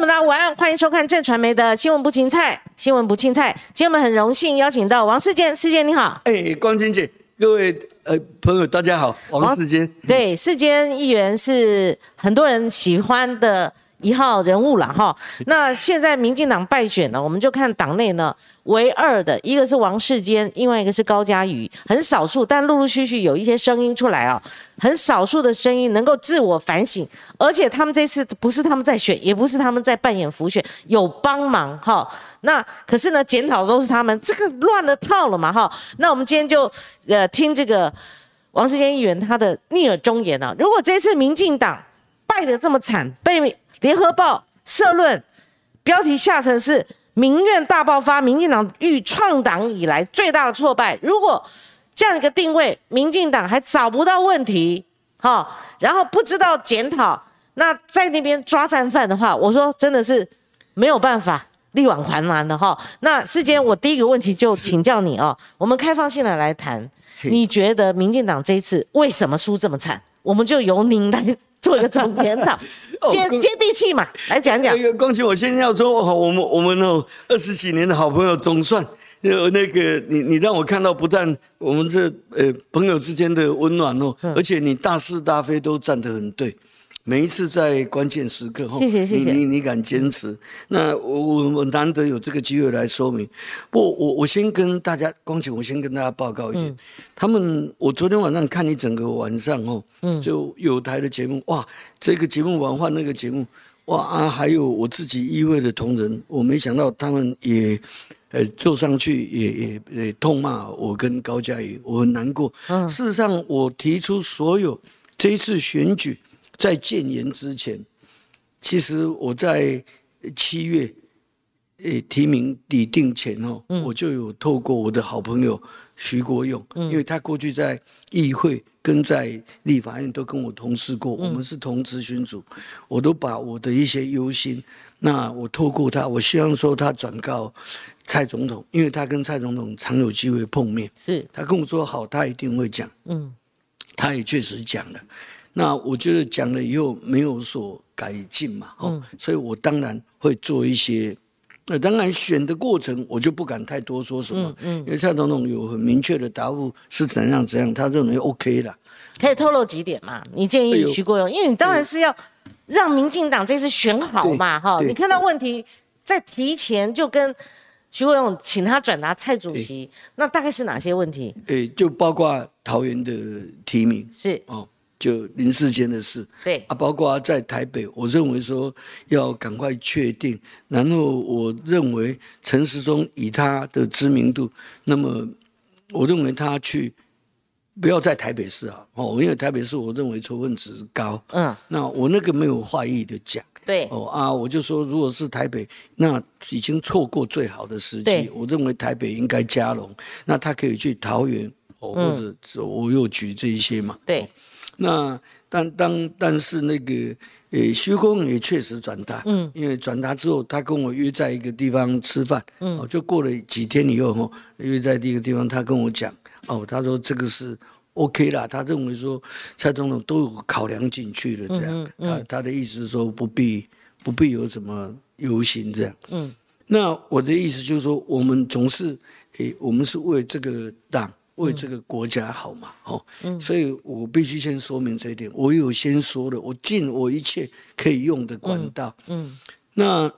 们，大家晚安，欢迎收看正传媒的新闻不青菜，新闻不青菜。今天我们很荣幸邀请到王世坚，世坚你好。哎，光晴姐，各位呃朋友，大家好，王世坚。对，世坚议员是很多人喜欢的。一号人物了哈，那现在民进党败选了，我们就看党内呢，唯二的一个是王世坚，另外一个是高嘉瑜，很少数，但陆陆续续有一些声音出来啊，很少数的声音能够自我反省，而且他们这次不是他们在选，也不是他们在扮演浮选，有帮忙哈，那可是呢，检讨都是他们，这个乱了套了嘛哈，那我们今天就呃听这个王世坚议员他的逆耳忠言啊，如果这次民进党败得这么惨，被联合报社论标题下层是民怨大爆发，民进党遇创党以来最大的挫败。如果这样一个定位，民进党还找不到问题，哈，然后不知道检讨，那在那边抓战犯的话，我说真的是没有办法力挽狂澜的哈。那世间我第一个问题就请教你哦，我们开放性的来谈，你觉得民进党这一次为什么输这么惨？我们就由您来。做一个总检讨，接接地气嘛，来讲讲。那个光晴，我先要说，我们我们哦，二十几年的好朋友，总算有那个你你让我看到，不但我们这呃朋友之间的温暖哦，而且你大是大非都站得很对。每一次在关键时刻，谢谢谢谢，你你敢坚持，那我我我难得有这个机会来说明。不，我我先跟大家，光姐，我先跟大家报告一点，他们我昨天晚上看你整个晚上哦，就有台的节目，哇，这个节目完换那个节目，哇啊，还有我自己议会的同仁，我没想到他们也呃坐上去也也也痛骂我跟高嘉瑜，我很难过。事实上，我提出所有这一次选举。在建言之前，其实我在七月，诶提名拟定前哦，我就有透过我的好朋友徐国勇，因为他过去在议会跟在立法院都跟我同事过，我们是同咨询组，我都把我的一些忧心，那我透过他，我希望说他转告蔡总统，因为他跟蔡总统常有机会碰面，是。他跟我说好，他一定会讲，嗯，他也确实讲了。那我觉得讲了以后没有所改进嘛，哦，所以我当然会做一些。那当然选的过程我就不敢太多说什么，嗯，因为蔡总统有很明确的答复是怎样怎样，他认为 OK 的。可以透露几点嘛？你建议徐国勇，因为你当然是要让民进党这次选好嘛，哈，你看到问题在提前就跟徐国勇请他转达蔡主席，那大概是哪些问题？诶，就包括桃园的提名是哦。就林世间的事，对啊，包括在台北，我认为说要赶快确定。然后我认为陈时中以他的知名度，那么我认为他去不要在台北市啊，哦，因为台北市我认为仇恨值高。嗯，那我那个没有坏意的讲，对哦啊，我就说如果是台北，那已经错过最好的时机。我认为台北应该加龙，那他可以去桃园哦，或者我又举这一些嘛。对。那但当但是那个呃，徐公也确实转达，嗯，因为转达之后，他跟我约在一个地方吃饭，嗯，就过了几天以后哈，约在一个地方，他跟我讲，哦，他说这个是 OK 啦，他认为说蔡总统都有考量进去了，这样，他他的意思是说不必不必有什么游行这样，嗯，那我的意思就是说，我们总是诶，我们是为这个党。为这个国家好嘛，哦，所以我必须先说明这一点。我有先说了，我尽我一切可以用的管道。嗯，那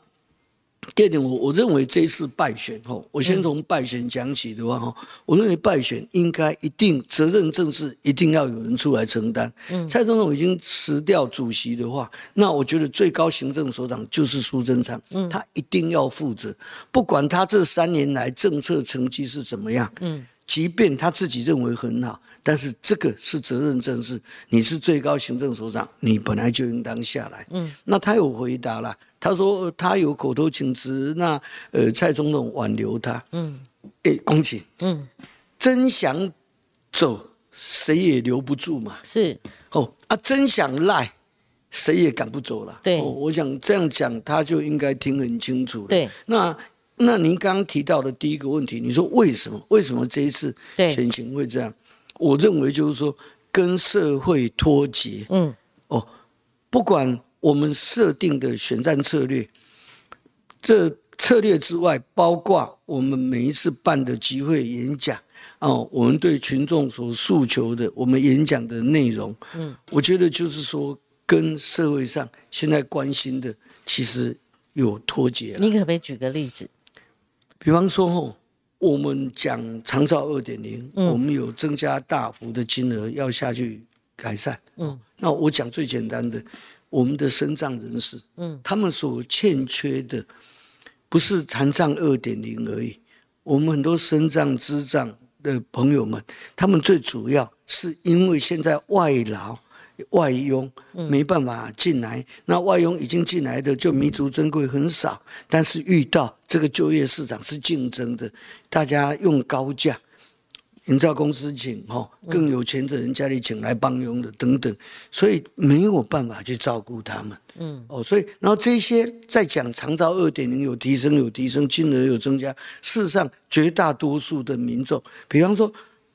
第二点，我我认为这次败选，哦，我先从败选讲起的话，哈，我认为败选应该一定责任政治一定要有人出来承担。嗯，蔡总统已经辞掉主席的话，那我觉得最高行政首长就是苏贞昌，嗯，他一定要负责，不管他这三年来政策成绩是怎么样，嗯。即便他自己认为很好，但是这个是责任正是你是最高行政首长，你本来就应当下来。嗯，那他有回答了，他说他有口头请辞，那呃蔡总统挽留他。嗯，哎，恭喜。嗯，真想走，谁也留不住嘛。是哦啊，真想赖，谁也赶不走了。对，我想这样讲，他就应该听很清楚了。对，那。那您刚刚提到的第一个问题，你说为什么？为什么这一次选情会这样？我认为就是说跟社会脱节。嗯，哦，不管我们设定的选战策略，这策略之外，包括我们每一次办的集会演讲，哦，我们对群众所诉求的，我们演讲的内容，嗯，我觉得就是说，跟社会上现在关心的，其实有脱节了。你可不可以举个例子？比方说，哦，我们讲长照二点零，我们有增加大幅的金额要下去改善。嗯，那我讲最简单的，我们的身障人士，嗯，他们所欠缺的不是残障二点零而已，我们很多身障、智障的朋友们，他们最主要是因为现在外劳。外佣没办法进来，那外佣已经进来的就弥足珍贵很少，但是遇到这个就业市场是竞争的，大家用高价，营造公司请哈更有钱的人家里请来帮佣的等等，所以没有办法去照顾他们。嗯，哦，所以然后这些在讲长照二点零有提升有提升，金额有增加，事实上绝大多数的民众，比方说，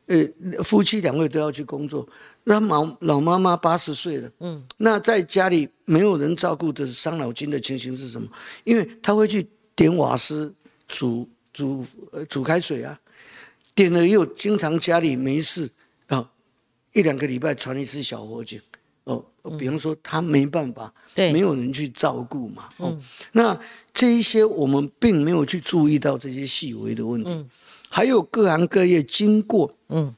呃，夫妻两位都要去工作。那老老妈妈八十岁了，嗯，那在家里没有人照顾的伤脑筋的情形是什么？因为他会去点瓦斯煮煮呃煮开水啊，点了又经常家里没事啊，一两个礼拜传一次小火警。哦，比方说他没办法，对，没有人去照顾嘛，哦，那这一些我们并没有去注意到这些细微的问题，还有各行各业经过，嗯。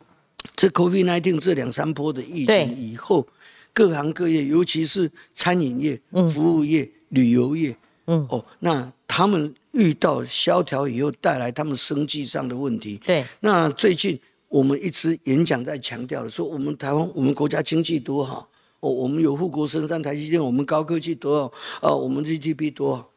这 COVID-19 这两三波的疫情以后，各行各业，尤其是餐饮业、服务业、旅游业，嗯，哦，那他们遇到萧条以后，带来他们生计上的问题。对，那最近我们一直演讲在强调的，说我们台湾，我们国家经济多好，哦，我们有富国深山、台积电，我们高科技多好，呃，我们 GDP 多好。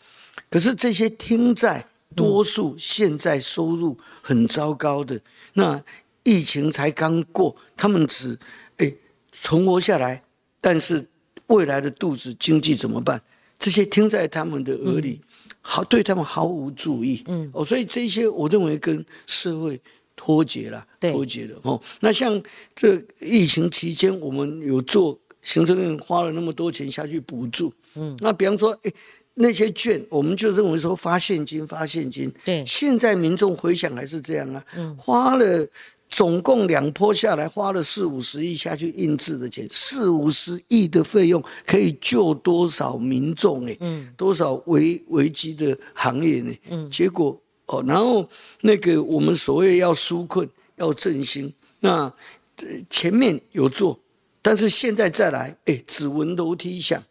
可是这些听在多数现在收入很糟糕的那。疫情才刚过，他们只哎存活下来，但是未来的肚子经济怎么办？这些听在他们的耳里，好对他们毫无注意。嗯，哦，所以这些我认为跟社会脱节了，脱节了。哦，那像这疫情期间，我们有做行政院花了那么多钱下去补助。嗯，那比方说，哎，那些券，我们就认为说发现金，发现金。对，现在民众回想还是这样啊。嗯，花了。总共两波下来，花了四五十亿下去印制的钱，四五十亿的费用可以救多少民众哎？嗯，多少危危机的行业呢？嗯，结果哦，然后那个我们所谓要纾困、要振兴，那前面有做，但是现在再来，哎，只闻楼梯响，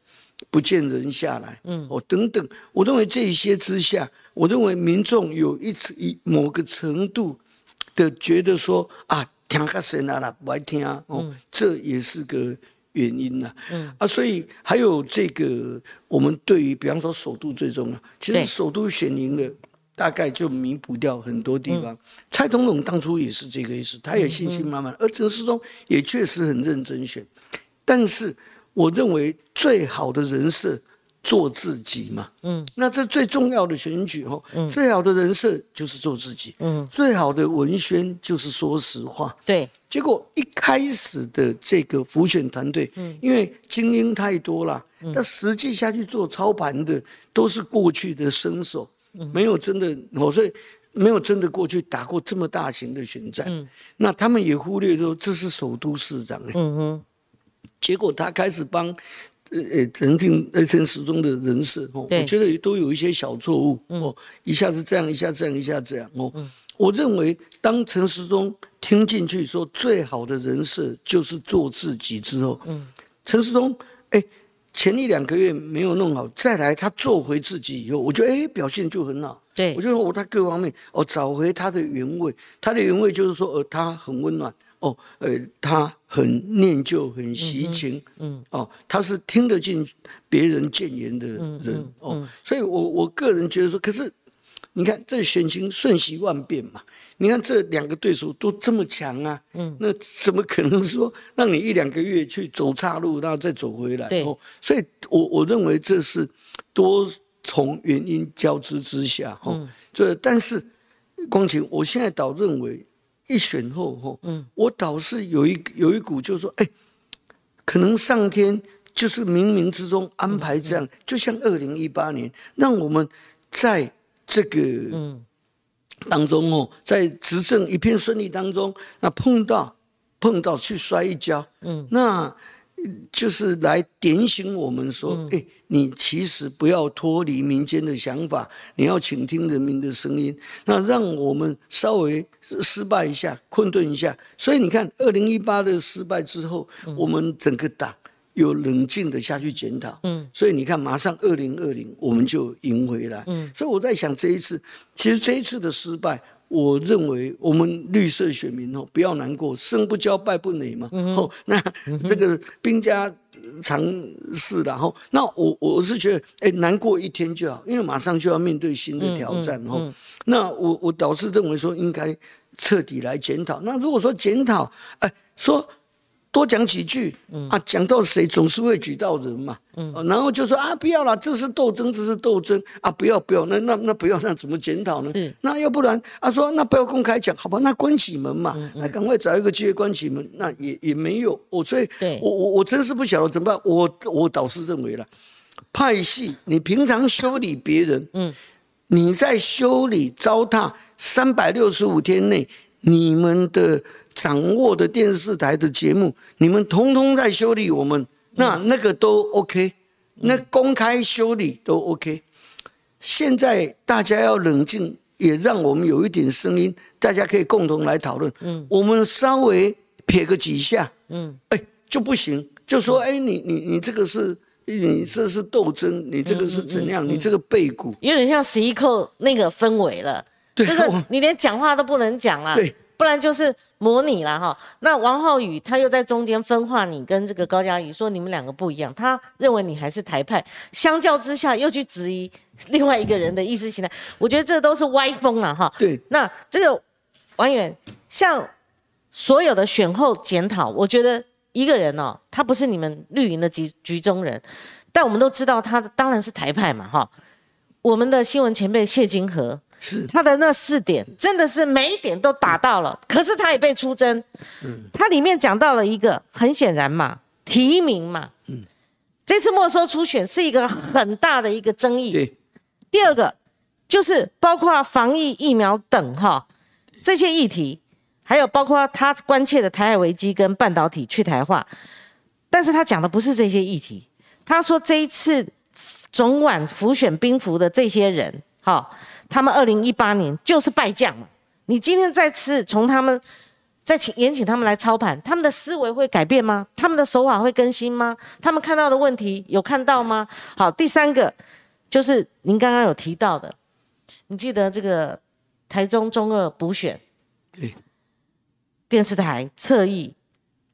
不见人下来，嗯，哦，等等，我认为这些之下，我认为民众有一一某个程度。的觉得说啊，听个神啊啦，不爱听啊，哦，这也是个原因呐。嗯啊，所以还有这个，我们对于比方说首都最重要，其实首都选赢了，大概就弥补掉很多地方。蔡总统当初也是这个意思，他也信心满满，而陈世忠也确实很认真选。但是我认为最好的人设。做自己嘛，嗯，那这最重要的选举哦，嗯，最好的人设就是做自己，嗯，最好的文宣就是说实话，对。结果一开始的这个浮选团队，嗯，因为精英太多了，但实际下去做操盘的都是过去的生手，没有真的，我所以没有真的过去打过这么大型的选战，嗯，那他们也忽略说这是首都市长，嗯哼，结果他开始帮。呃呃，陈定呃陈时中的人设哦，我觉得都有一些小错误哦，一下子这样，一下这样，一下这样哦。我认为当陈时中听进去说最好的人设就是做自己之后，嗯，陈时中哎前一两个月没有弄好，再来他做回自己以后，我觉得哎表现就很好。对，我觉得我他各方面哦找回他的原味，他的原味就是说呃他很温暖。哦，呃，他很念旧，很习情，嗯，哦，他是听得进别人谏言的人，哦，所以我我个人觉得说，可是你看这选情瞬息万变嘛，你看这两个对手都这么强啊，嗯，那怎么可能说让你一两个月去走岔路，然后再走回来？哦，所以我我认为这是多重原因交织之下，哦，这但是光晴，我现在倒认为。一选后，我倒是有一有一股，就是说，哎，可能上天就是冥冥之中安排这样，就像二零一八年，让我们在这个当中哦，在执政一片顺利当中，那碰到碰到去摔一跤，嗯，那就是来点醒我们说，哎，你其实不要脱离民间的想法，你要倾听人民的声音，那让我们稍微失败一下，困顿一下。所以你看，二零一八的失败之后，我们整个党。有冷静的下去检讨，嗯，所以你看，马上二零二零我们就赢回来，嗯，所以我在想这一次，其实这一次的失败，我认为我们绿色选民哦，不要难过，生不骄败不馁嘛，哦，那这个兵家常事然后，那我我是觉得，哎，难过一天就好，因为马上就要面对新的挑战哦，那我我倒是认为说应该彻底来检讨，那如果说检讨，哎，说。多讲几句啊，讲到谁总是会举到人嘛，然后就说啊，不要了，这是斗争，这是斗争。啊，不要不要，那那那不要，那怎么检讨呢？那要不然啊，说那不要公开讲，好吧，那关起门嘛，那赶快找一个机会关起门，那也也没有，我所以，我我我真是不晓得怎么办，我我倒是认为了，派系，你平常修理别人，嗯，你在修理糟蹋三百六十五天内你们的。掌握的电视台的节目，你们通通在修理我们，那那个都 OK，那公开修理都 OK。现在大家要冷静，也让我们有一点声音，大家可以共同来讨论。嗯，我们稍微撇个几下，嗯，哎就不行，就说哎你你你这个是你这是斗争，你这个是怎样？你这个背骨有点像十一扣那个氛围了，就是你连讲话都不能讲了。对。不然就是模拟了哈。那王浩宇他又在中间分化你跟这个高嘉瑜，说你们两个不一样。他认为你还是台派，相较之下又去质疑另外一个人的意识形态。我觉得这都是歪风了哈。对。那这个王远，像所有的选后检讨，我觉得一个人哦，他不是你们绿营的局局中人，但我们都知道他当然是台派嘛哈。我们的新闻前辈谢金河。是他的那四点，真的是每一点都达到了，可是他也被出征。嗯，他里面讲到了一个，很显然嘛，提名嘛。嗯，这次没收初选是一个很大的一个争议。对。第二个就是包括防疫疫苗等哈这些议题，还有包括他关切的台海危机跟半导体去台化，但是他讲的不是这些议题。他说这一次总管浮选兵符的这些人，哈。他们二零一八年就是败将嘛，你今天再次从他们再请延请他们来操盘，他们的思维会改变吗？他们的手法会更新吗？他们看到的问题有看到吗？好，第三个就是您刚刚有提到的，你记得这个台中中二补选，对，电视台侧翼，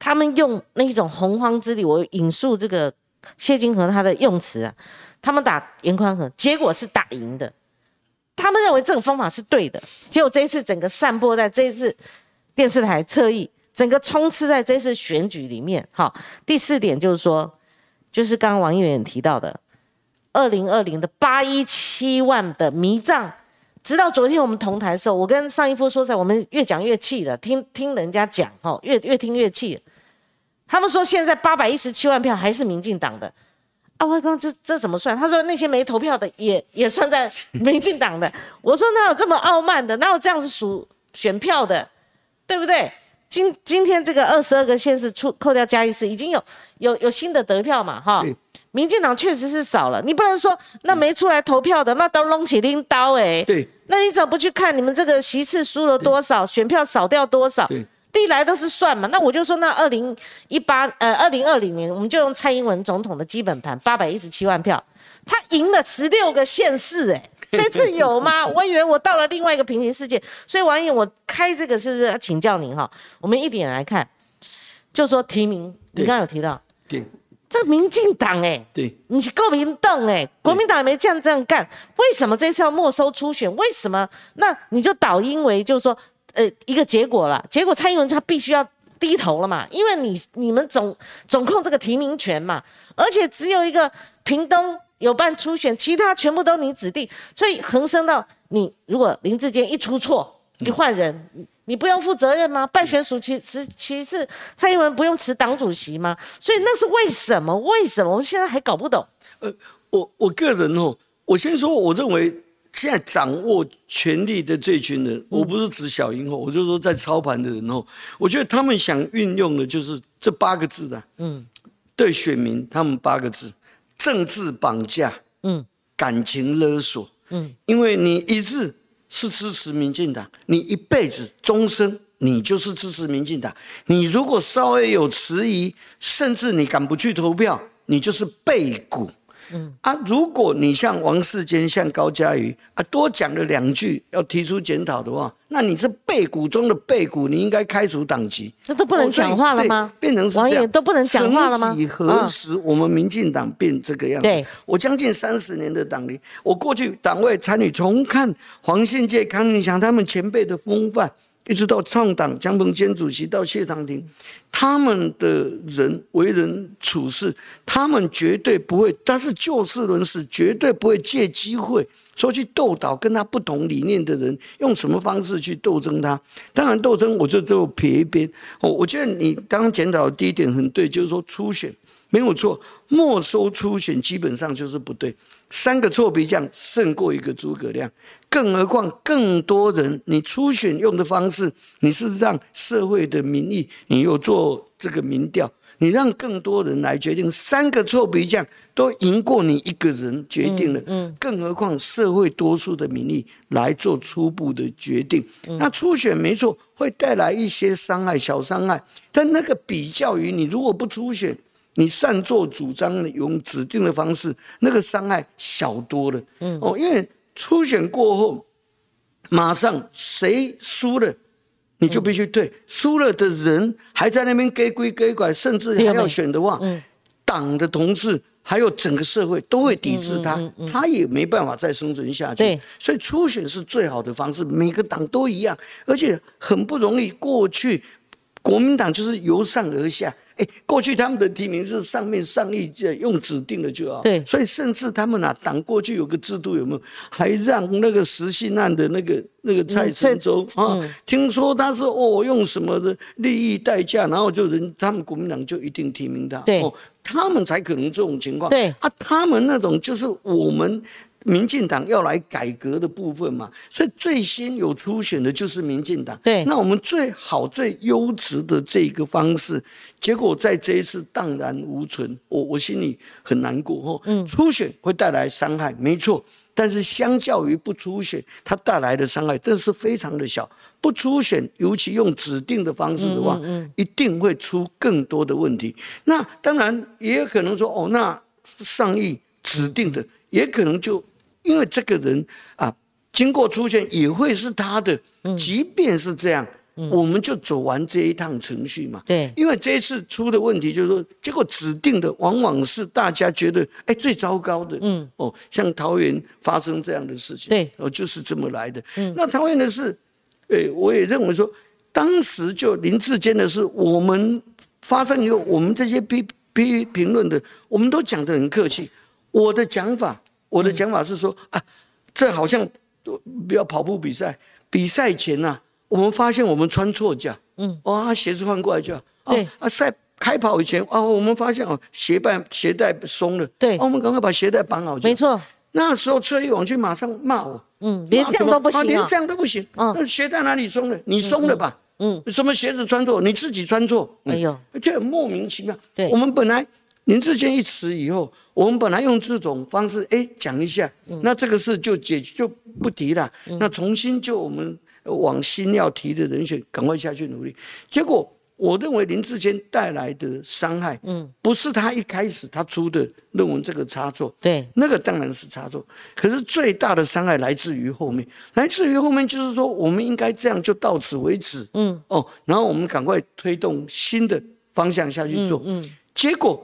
他们用那一种洪荒之力，我引述这个谢金河他的用词啊，他们打严宽和，结果是打赢的。他们认为这个方法是对的，结果这一次整个散播在这一次电视台侧翼，整个充斥在这次选举里面。好，第四点就是说，就是刚刚王议员提到的，二零二零的八一七万的迷障，直到昨天我们同台的时候，我跟上一夫说在，我们越讲越气了，听听人家讲，哦，越越听越气。他们说现在八百一十七万票还是民进党的。啊，外公这这怎么算？他说那些没投票的也也算在 民进党的。我说哪有这么傲慢的？哪有这样子数选票的？对不对？今今天这个二十二个县市出扣掉嘉义市，已经有有有新的得票嘛？哈，民进党确实是少了。你不能说那没出来投票的那都弄起拎刀哎。对，那你怎么不去看你们这个席次输了多少，选票少掉多少？历来都是算嘛，那我就说，那二零一八呃二零二零年，我们就用蔡英文总统的基本盘八百一十七万票，他赢了十六个县市，哎，这次有吗？我以为我到了另外一个平行世界，所以王毅，我开这个是要请教您哈，我们一点来看，就说提名，你刚刚有提到，对，这民进党哎，对，你是国民党哎，国民党也没这样这样干，为什么这次要没收初选？为什么？那你就导因为就是说。呃，一个结果了，结果蔡英文他必须要低头了嘛，因为你你们总总控这个提名权嘛，而且只有一个屏东有办初选，其他全部都你指定，所以横生到你如果林志坚一出错，一换人，你不用负责任吗？办选署其其其实蔡英文不用辞党主席吗？所以那是为什么？为什么？我们现在还搞不懂。呃，我我个人哦，我先说，我认为现在掌握权力的这群人，我不是指小英后，我就说在操盘的人哦，我觉得他们想运用的就是这八个字的，嗯，对选民他们八个字：政治绑架，嗯，感情勒索，嗯，因为你一日是支持民进党，你一辈子终身你就是支持民进党，你如果稍微有迟疑，甚至你敢不去投票，你就是背骨。嗯啊，如果你像王世坚、像高嘉瑜啊，多讲了两句要提出检讨的话，那你是背骨中的背骨，你应该开除党籍。那都不能讲话了吗？变成王爷都不能讲话了吗？以何时我们民进党变这个样子？我将近三十年的党龄，我过去党外参与，重看黄信介、康宁祥他们前辈的风范。一直到创党江鹏坚主席到谢长廷，他们的人为人处事，他们绝对不会，但是就事论事，绝对不会借机会说去斗倒跟他不同理念的人，用什么方式去斗争他。当然斗争，我就就撇一边。哦，我觉得你刚刚检讨的第一点很对，就是说初选。没有错，没收初选基本上就是不对。三个臭皮匠胜过一个诸葛亮，更何况更多人，你初选用的方式，你是让社会的民意，你又做这个民调，你让更多人来决定。三个臭皮匠都赢过你一个人决定了，嗯，更何况社会多数的民意来做初步的决定。那初选没错，会带来一些伤害，小伤害，但那个比较于你如果不初选。你擅作主张用指定的方式，那个伤害小多了。嗯哦，因为初选过后，马上谁输了，你就必须退。输了的人还在那边给归给拐，甚至还要选的话，党的同志还有整个社会都会抵制他，他也没办法再生存下去。所以初选是最好的方式，每个党都一样，而且很不容易。过去国民党就是由上而下。哎，过去他们的提名是上面上议用指定的就好，对，所以甚至他们啊，党过去有个制度有没有？还让那个实信案的那个那个蔡成洲啊，听说他是哦用什么的利益代价，然后就人他们国民党就一定提名他，对，他们才可能这种情况，对。啊，他们那种就是我们。民进党要来改革的部分嘛，所以最先有初选的就是民进党。对，那我们最好最优质的这个方式，结果在这一次荡然无存，我我心里很难过哦。嗯，初选会带来伤害，没错，但是相较于不初选，它带来的伤害真是非常的小。不初选，尤其用指定的方式的话，嗯，一定会出更多的问题。那当然也有可能说，哦，那上亿指定的，也可能就。因为这个人啊，经过出现也会是他的，即便是这样，我们就走完这一趟程序嘛。对，因为这一次出的问题就是说，结果指定的往往是大家觉得哎最糟糕的。嗯，哦，像桃园发生这样的事情，对，哦就是这么来的。嗯，那桃园的事，哎，我也认为说，当时就林志坚的事，我们发生以后，我们这些批批评论的，我们都讲得很客气。我的讲法。我的讲法是说啊，这好像不要跑步比赛，比赛前呐，我们发现我们穿错脚，嗯，哦，鞋子换过来就好。对啊，赛开跑以前哦，我们发现哦，鞋带鞋带松了，对，我们赶快把鞋带绑好。没错，那时候车一往去马上骂我，嗯，连这样都不行，连这样都不行，嗯，那鞋带哪里松了？你松了吧？嗯，什么鞋子穿错？你自己穿错？哎呦，就很莫名其妙。对，我们本来。林志坚一辞以后，我们本来用这种方式，哎，讲一下，那这个事就解就不提了。那重新就我们往新要提的人选，赶快下去努力。结果我认为林志坚带来的伤害，嗯，不是他一开始他出的论文这个差错，对，那个当然是差错。可是最大的伤害来自于后面，来自于后面就是说，我们应该这样就到此为止，嗯，哦，然后我们赶快推动新的方向下去做，嗯，结果。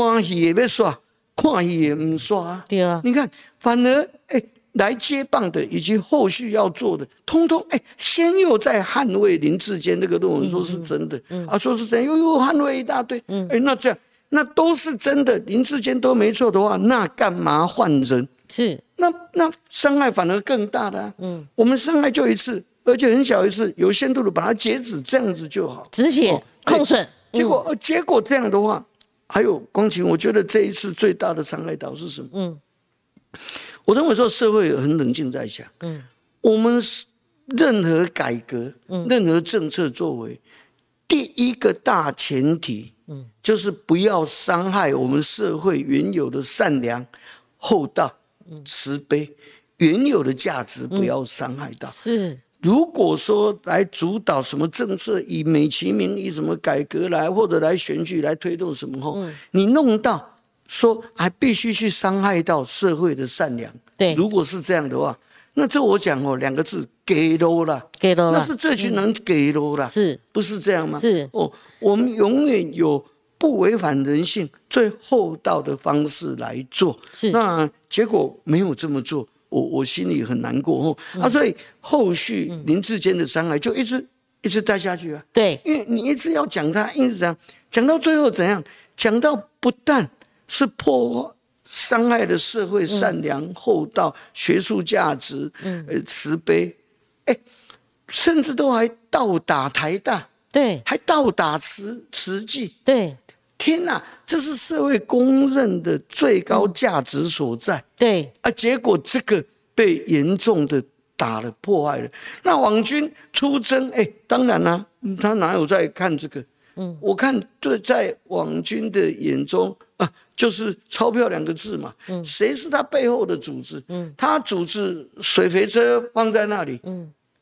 欢喜也别刷，看戏也唔刷。对啊，你看，反而哎，来接棒的以及后续要做的，通通哎，先又在捍卫林志坚那个论文，说是真的，嗯啊，说是真，又又捍卫一大堆。嗯哎，那这样，那都是真的，林志坚都没错的话，那干嘛换人？是，那那伤害反而更大的。嗯，我们伤害就一次，而且很小一次，有限度的把它截止，这样子就好，止血控损。结果，结果这样的话。还有光晴，我觉得这一次最大的伤害到是什么？嗯，我认为说社会很冷静在想，嗯，我们是任何改革，嗯，任何政策作为，第一个大前提，嗯，就是不要伤害我们社会原有的善良、厚道、慈悲，原有的价值不要伤害到。是，如果说来主导什么政策，以美其名以什么改革来，或者来选举来推动什么后，你弄到。说还必须去伤害到社会的善良，对，如果是这样的话，那这我讲哦，两个字给喽了，给喽了，那是这群人给喽了，是。不是这样吗？是。哦，我们永远有不违反人性、最厚道的方式来做，是。那结果没有这么做，我我心里很难过哦。啊，所以后续林志坚的伤害就一直一直带下去啊，对，因为你一直要讲他，一直讲，讲到最后怎样？讲到不但。是破伤害的社会善良、厚道、学术价值、呃慈悲，哎，甚至都还倒打台大，对，还倒打慈慈济，对，天哪，这是社会公认的最高价值所在，对，啊，结果这个被严重的打了、破坏了。那网军出征，哎，当然啦，他哪有在看这个？嗯，我看对，在网军的眼中啊。就是钞票两个字嘛，谁是他背后的组织？他组织水肥车放在那里，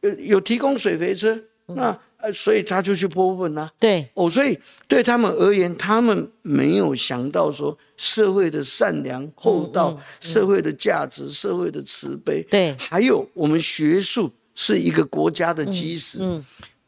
有有提供水肥车，那呃，所以他就去泼粪啊。对，哦，所以对他们而言，他们没有想到说社会的善良、厚道、社会的价值、社会的慈悲，对，还有我们学术是一个国家的基石，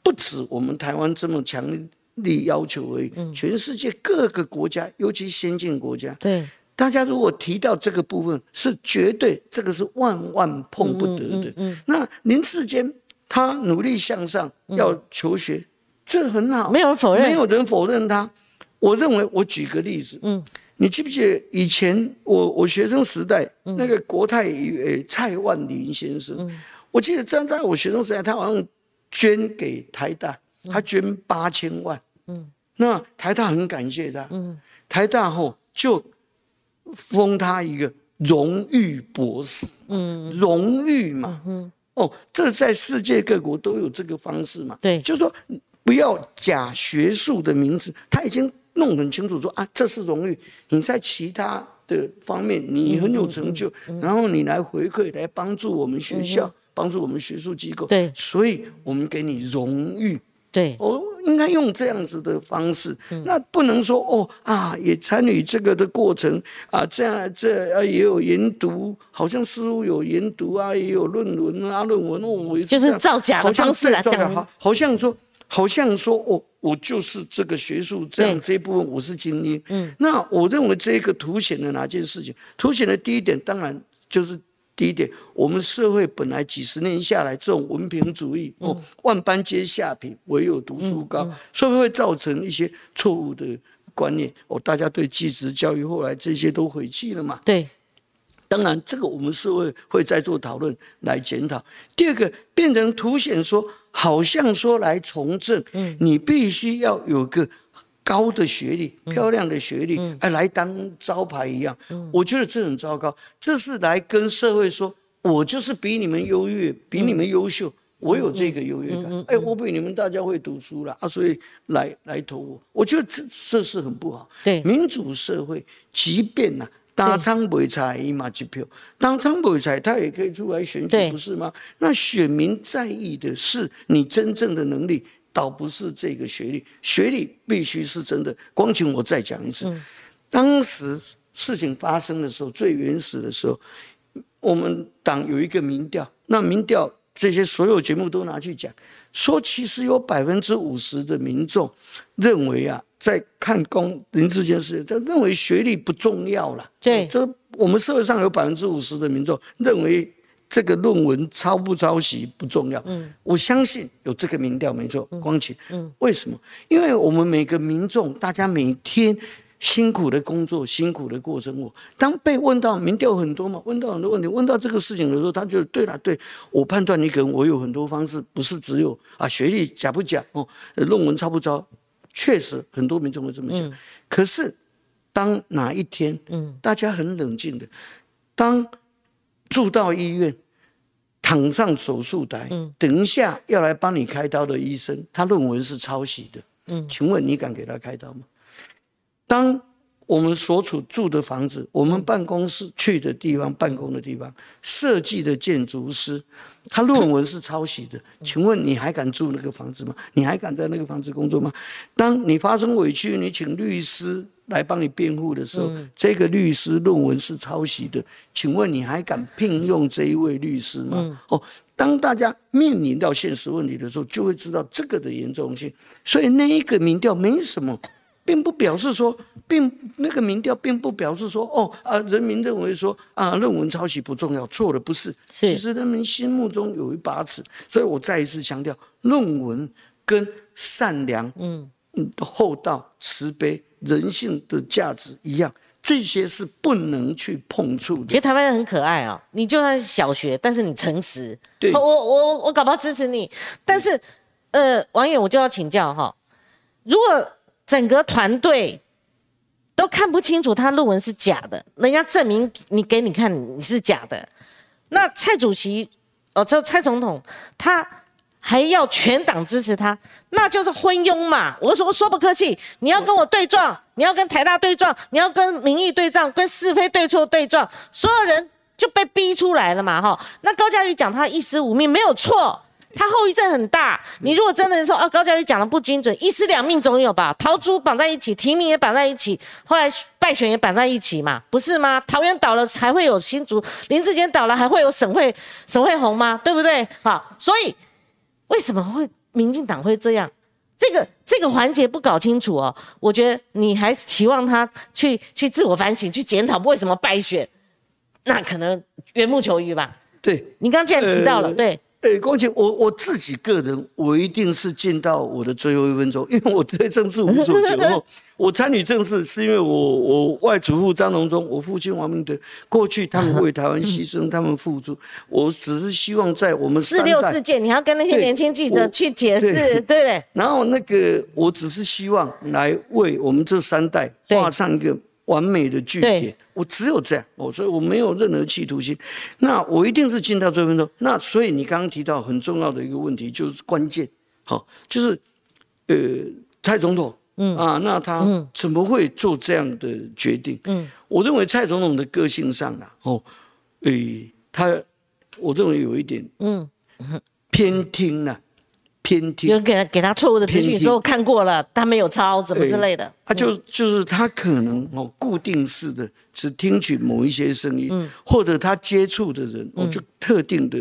不止我们台湾这么强。力要求而已，全世界各个国家，尤其先进国家，对。大家如果提到这个部分，是绝对这个是万万碰不得的。嗯那林世坚他努力向上，要求学，这很好，没有人否认，没有人否认他。我认为，我举个例子，嗯，你记不记得以前我我学生时代那个国泰呃蔡万林先生，我记得站在我学生时代，他好像捐给台大。他捐八千万，嗯，那台大很感谢他，嗯，台大后就封他一个荣誉博士，嗯，荣誉嘛，嗯，哦，这在世界各国都有这个方式嘛，对，就是说不要假学术的名字，他已经弄很清楚说啊，这是荣誉，你在其他的方面你很有成就，然后你来回馈来帮助我们学校，帮助我们学术机构，对，所以我们给你荣誉。对，我应该用这样子的方式，那不能说哦啊，也参与这个的过程啊，这样这啊也有研读，好像似乎有研读啊，也有论文啊，论文哦，就是造假的方式来讲，好，好像说，好像说哦，我就是这个学术这样这一部分我是精英，嗯，那我认为这个凸显了哪件事情？凸显的第一点，当然就是。第一点，我们社会本来几十年下来，这种文凭主义哦，万般皆下品，唯有读书高，所以会造成一些错误的观念哦。大家对继职教育后来这些都回弃了嘛？对，当然这个我们社会会再做讨论来检讨。第二个，变成凸显说，好像说来从政，嗯，你必须要有个。高的学历、漂亮的学历，哎，来当招牌一样，我觉得这很糟糕。这是来跟社会说，我就是比你们优越，比你们优秀，我有这个优越感。哎，我比你们大家会读书了啊，所以来来投我。我觉得这这是很不好。对，民主社会，即便呐，当仓不才一马几票，当仓不才他也可以出来选举，不是吗？那选民在意的是你真正的能力。倒不是这个学历，学历必须是真的。光请我再讲一次，当时事情发生的时候，最原始的时候，我们党有一个民调，那民调这些所有节目都拿去讲，说其实有百分之五十的民众认为啊，在看公林志坚事情，他认为学历不重要了。对，就我们社会上有百分之五十的民众认为。这个论文抄不抄袭不重要，嗯，我相信有这个民调没错，光启，嗯，为什么？因为我们每个民众，大家每天辛苦的工作，辛苦的过生活，当被问到民调很多嘛，问到很多问题，问到这个事情的时候，他就对了，对我判断你可能我有很多方式，不是只有啊学历假不假哦，论文抄不抄，确实很多民众会这么想。可是当哪一天，嗯，大家很冷静的，当。住到医院，躺上手术台，等一下要来帮你开刀的医生，他论文是抄袭的，嗯，请问你敢给他开刀吗？当我们所处住的房子，我们办公室去的地方、办公的地方，设计的建筑师，他论文是抄袭的，请问你还敢住那个房子吗？你还敢在那个房子工作吗？当你发生委屈，你请律师来帮你辩护的时候，这个律师论文是抄袭的，请问你还敢聘用这一位律师吗？哦，当大家面临到现实问题的时候，就会知道这个的严重性。所以那一个民调没什么。并不表示说，并那个民调并不表示说，哦啊，人民认为说啊，论文抄袭不重要，错了，不是。其实人民心目中有一把尺，所以我再一次强调，论文跟善良、嗯嗯厚道、慈悲、人性的价值一样，这些是不能去碰触的。其实台湾人很可爱啊，你就算是小学，但是你诚实，对，我我我搞不好支持你。但是，呃，网友我就要请教哈，如果。整个团队都看不清楚他论文是假的，人家证明你给你看你是假的。那蔡主席哦，这蔡总统他还要全党支持他，那就是昏庸嘛！我说说不客气，你要跟我对撞，你要跟台大对撞，你要跟民意对撞，跟是非对错对撞，所有人就被逼出来了嘛！哈，那高嘉瑜讲他一尸五命没有错。他后遗症很大，你如果真的说啊，高嘉瑜讲的不精准，一尸两命总有吧？桃竹绑在一起，提名也绑在一起，后来败选也绑在一起嘛，不是吗？桃园倒了还会有新竹，林志坚倒了还会有沈惠沈惠红吗？对不对？好，所以为什么会民进党会这样？这个这个环节不搞清楚哦，我觉得你还期望他去去自我反省，去检讨为什么败选，那可能缘木求鱼吧。对你刚刚既然提到了，对。哎，光姐，我我自己个人，我一定是尽到我的最后一分钟，因为我对政治无所求。我参与政治是因为我我外祖父张荣忠，我父亲王明德，过去他们为台湾牺牲，他们付出。我只是希望在我们四六事件，你要跟那些年轻记者去解释，对。然后那个，我只是希望来为我们这三代画上一个。完美的句点，我只有这样，我所以我没有任何企图心。那我一定是进到最分钟。那所以你刚刚提到很重要的一个问题，就是关键，好，就是呃，蔡总统，嗯啊，那他怎么会做这样的决定？嗯，我认为蔡总统的个性上啊，哦，诶，他我认为有一点，嗯，偏听了。偏听，就给他给他错误的资讯，说我看过了，他没有抄，怎么之类的。他就就是他可能哦，固定式的只听取某一些声音，或者他接触的人，哦，就特定的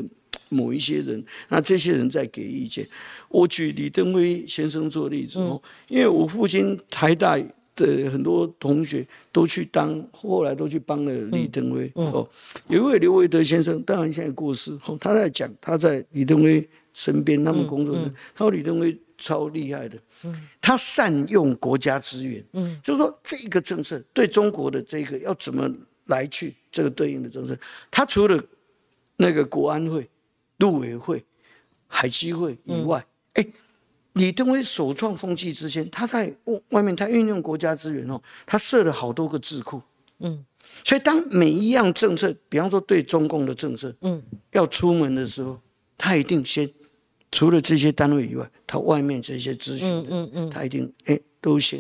某一些人，那这些人在给意见。我举李登辉先生做例子哦，因为我父亲台大的很多同学都去当，后来都去帮了李登辉哦。有一位刘维德先生，当然现在过世，他在讲他在李登辉。身边他们工作他说李登辉超厉害的，他善用国家资源，就是说这个政策对中国的这个要怎么来去这个对应的政策，他除了那个国安会、陆委会、海基会以外，哎，李登辉首创风气之前，他在外面他运用国家资源哦，他设了好多个智库，嗯，所以当每一样政策，比方说对中共的政策，嗯，要出门的时候，他一定先。除了这些单位以外，他外面这些咨询的，嗯嗯。他一定哎都先，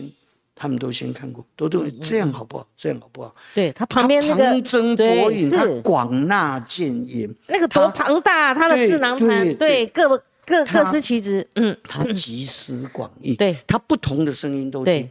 他们都先看过，都认为这样好不好？这样好不好？对他旁边那个旁征博引，他广纳谏言，那个多庞大，他的智囊团，对各各各司其职，嗯，他集思广益，对。他不同的声音都听，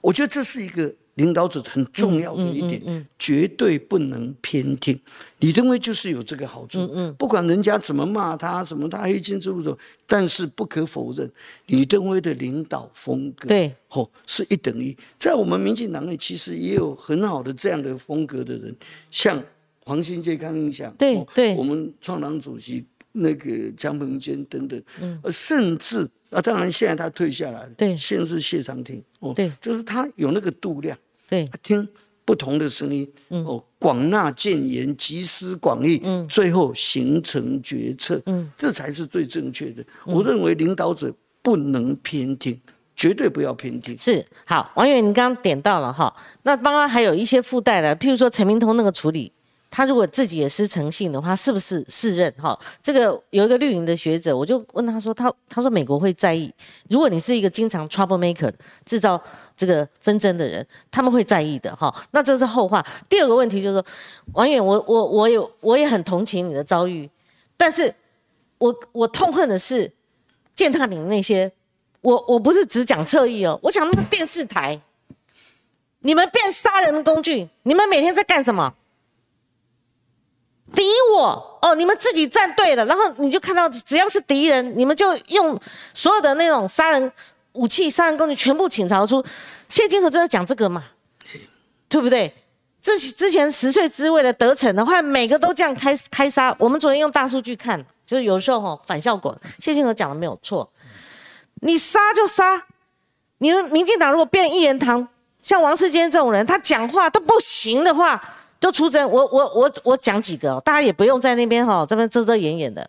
我觉得这是一个。领导者很重要的一点，绝对不能偏听。李登辉就是有这个好处，不管人家怎么骂他，什么他黑金之路走，但是不可否认，李登辉的领导风格，对，哦，是一等一。在我们民进党内，其实也有很好的这样的风格的人，像黄兴杰、刚刚讲，对对，我们创党主席那个江鹏坚等等，呃，甚至。那当然，现在他退下来了。对，现在是谢长廷。哦，对，就是他有那个度量。对，听不同的声音。嗯。哦，广纳谏言，集思广益。嗯。最后形成决策。嗯。这才是最正确的。我认为领导者不能偏听，绝对不要偏听。是。好，王远，你刚刚点到了哈。那刚刚还有一些附带的，譬如说陈明通那个处理，他如果自己也失诚信的话，是不是适任？哈，这个有一个绿营的学者，我就问他说，他他说美国会在意，如果你是一个经常 trouble maker 制造这个纷争的人，他们会在意的，哈。那这是后话。第二个问题就是说，王远，我我我有我也很同情你的遭遇，但是我我痛恨的是践踏你的那些，我我不是只讲侧翼哦，我讲那个电视台。你们变杀人工具，你们每天在干什么？敌我哦，你们自己站队了，然后你就看到只要是敌人，你们就用所有的那种杀人武器、杀人工具全部倾巢出。谢金河就在讲这个嘛，对不对？之之前十岁之位的得逞的话，每个都这样开开杀。我们昨天用大数据看，就是有时候哈反效果。谢金河讲的没有错，你杀就杀，你们民进党如果变一言堂。像王世坚这种人，他讲话都不行的话，就出征。我我我我讲几个，大家也不用在那边哈这边遮遮掩掩的。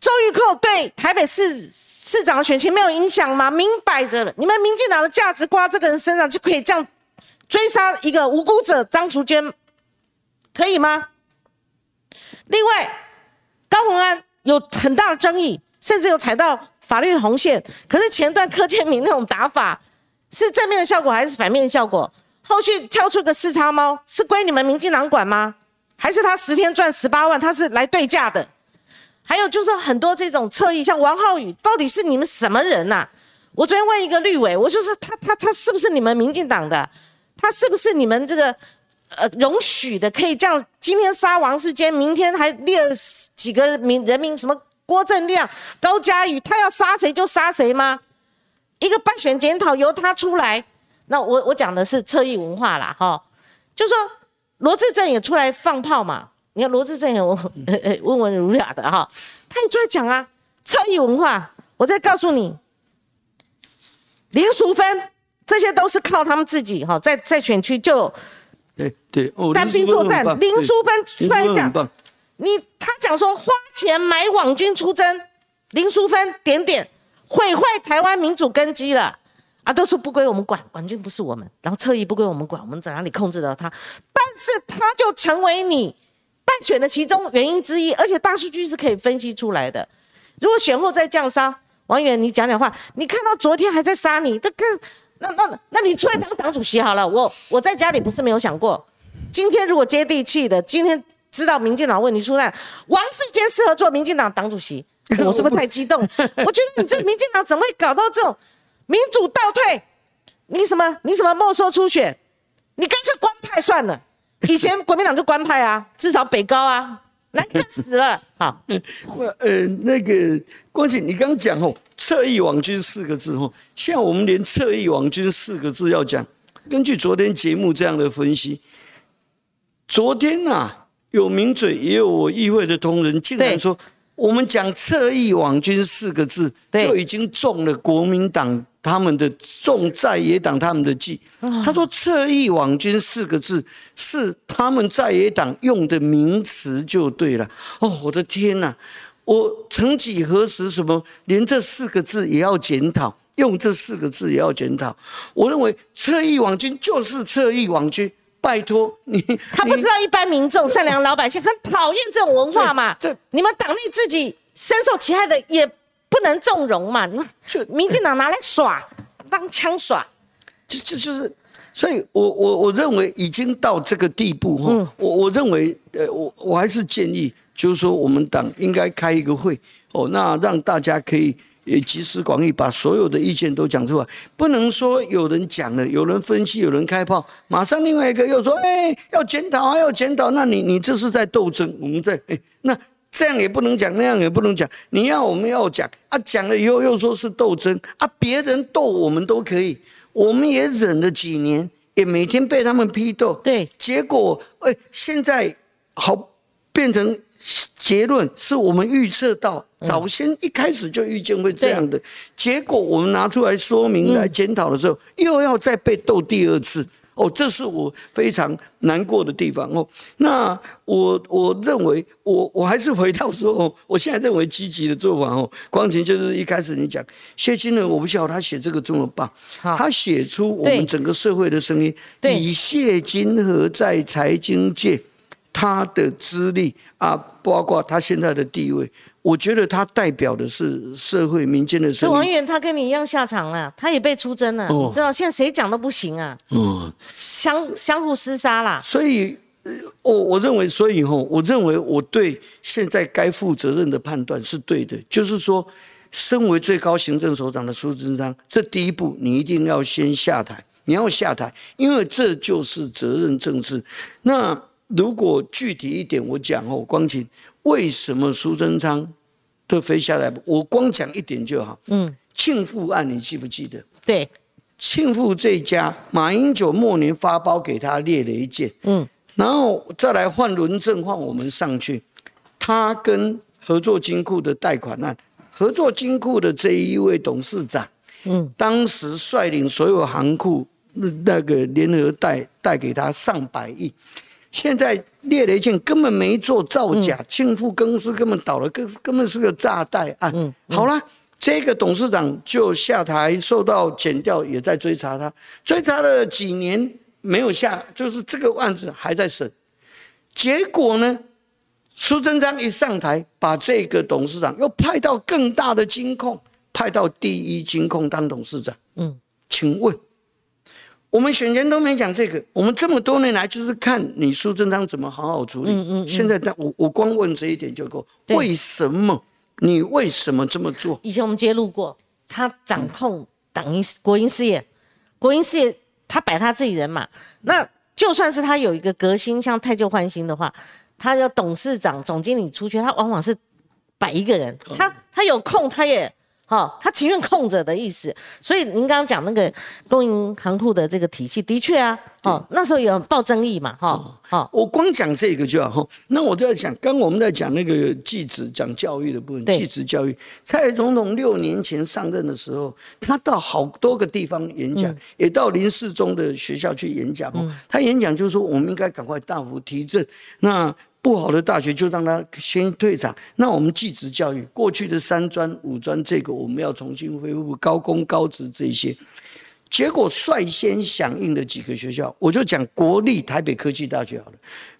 周玉蔻对台北市市长的选情没有影响吗？明摆着，你们民进党的价值挂这个人身上，就可以这样追杀一个无辜者张淑娟，可以吗？另外，高鸿安有很大的争议，甚至有踩到法律红线。可是前段柯建明那种打法。是正面的效果还是反面的效果？后续挑出个四叉猫，是归你们民进党管吗？还是他十天赚十八万，他是来对价的？还有就是说很多这种侧翼，像王浩宇，到底是你们什么人呐？我昨天问一个绿委，我就说他他他是不是你们民进党的？他是不是你们这个呃容许的？可以这样今天杀王世坚，明天还列几个民人民什么郭正亮、高嘉瑜，他要杀谁就杀谁吗？一个败选检讨由他出来，那我我讲的是侧翼文化啦，哈，就说罗志正也出来放炮嘛。你看罗志正也我 温文儒雅的哈，他也出来讲啊，侧翼文化。我再告诉你，林淑芬这些都是靠他们自己哈，在在选区就对对单兵作战。林淑芬出来讲，你他讲说花钱买网军出征，林淑芬点点。毁坏台湾民主根基了啊！都说不归我们管，完全不是我们。然后侧翼不归我们管，我们在哪里控制到他？但是他就成为你败选的其中原因之一，而且大数据是可以分析出来的。如果选后再降杀，王源，你讲讲话。你看到昨天还在杀你，这更那那那你出来当党主席好了。我我在家里不是没有想过，今天如果接地气的，今天知道民进党问题出在王世坚适合做民进党党主席。我是不是太激动？我觉得你这民进党怎么会搞到这种民主倒退？你什么？你什么没收初选？你干脆官派算了。以前国民党就官派啊，至少北高啊，难看死了。好，我呃那个光景，你刚讲哦，侧翼网军四个字哦，像我们连侧翼网军四个字要讲，根据昨天节目这样的分析，昨天啊有名嘴也有我议会的同仁竟然说。我们讲侧翼网军四个字，就已经中了国民党他们的中在野党他们的计。他说侧翼网军四个字是他们在野党用的名词就对了。哦，我的天哪！我曾几何时，什么连这四个字也要检讨，用这四个字也要检讨。我认为侧翼网军就是侧翼网军。拜托你，他不知道一般民众、善良老百姓很讨厌这种文化嘛？这你们党内自己深受其害的也不能纵容嘛？你们就民进党拿来耍，当枪耍，这这就是，所以我我我认为已经到这个地步哈。我我认为，呃，我我还是建议，就是说我们党应该开一个会哦，那让大家可以。也集思广益，把所有的意见都讲出来，不能说有人讲了，有人分析，有人开炮，马上另外一个又说，哎，要检讨啊，要检讨，那你你这是在斗争，我们在，哎，那这样也不能讲，那样也不能讲，你要我们要讲啊，讲了以后又说是斗争啊，别人斗我们都可以，我们也忍了几年，也每天被他们批斗，对，结果，哎，现在好变成。结论是我们预测到，早先一开始就预见会这样的，结果我们拿出来说明来检讨的时候，又要再被斗第二次，哦，这是我非常难过的地方。哦。那我我认为，我我还是回到说，我现在认为积极的做法。哦，光晴就是一开始你讲谢金仁，我不晓得他写这个这么棒，他写出我们整个社会的声音，以谢金河在财经界。他的资历啊，包括他现在的地位，我觉得他代表的是社会民间的所以王源他跟你一样下场了，他也被出征了，你知道现在谁讲都不行啊，嗯，相相互厮杀啦。所以，我我认为，所以吼，我认为我对现在该负责任的判断是对的，就是说，身为最高行政首长的苏贞昌，这第一步你一定要先下台。你要下台，因为这就是责任政治。那如果具体一点，我讲哦，光景为什么苏贞昌都飞下来？我光讲一点就好。嗯，庆富案你记不记得？对，庆富这家，马英九末年发包给他列了一件。嗯，然后再来换轮证换我们上去，他跟合作金库的贷款案，合作金库的这一位董事长，嗯，当时率领所有行库。那个联合贷贷给他上百亿，现在列了一件根本没做造假，庆富公司根本倒了，根根本是个炸弹案。好了，这个董事长就下台，受到检调，也在追查他，追查了几年没有下，就是这个案子还在审。结果呢，苏贞昌一上台，把这个董事长又派到更大的金控，派到第一金控当董事长。嗯，请问？我们选前都没讲这个，我们这么多年来就是看你苏贞昌怎么好好处理。嗯嗯。现在，我我光问这一点就够。为什么？你为什么这么做？以前我们揭露过，他掌控党营国营事业，国营事业他摆他自己人嘛。那就算是他有一个革新，像太旧换新的话，他要董事长、总经理出去，他往往是摆一个人。他他有空，他也。好，他情愿空着的意思，所以您刚刚讲那个公营行库的这个体系，的确啊，哦，那时候有报争议嘛，哈，哦，我光讲这个就好，哈，那我就在讲，刚我们在讲那个继子讲教育的部分，继子教育，蔡总统六年前上任的时候，他到好多个地方演讲，也到林世忠的学校去演讲，他演讲就是说，我们应该赶快大幅提振，那。不好的大学就让他先退场。那我们继职教育，过去的三专、五专，这个我们要重新恢复高工高职这些。结果率先响应的几个学校，我就讲国立台北科技大学好了。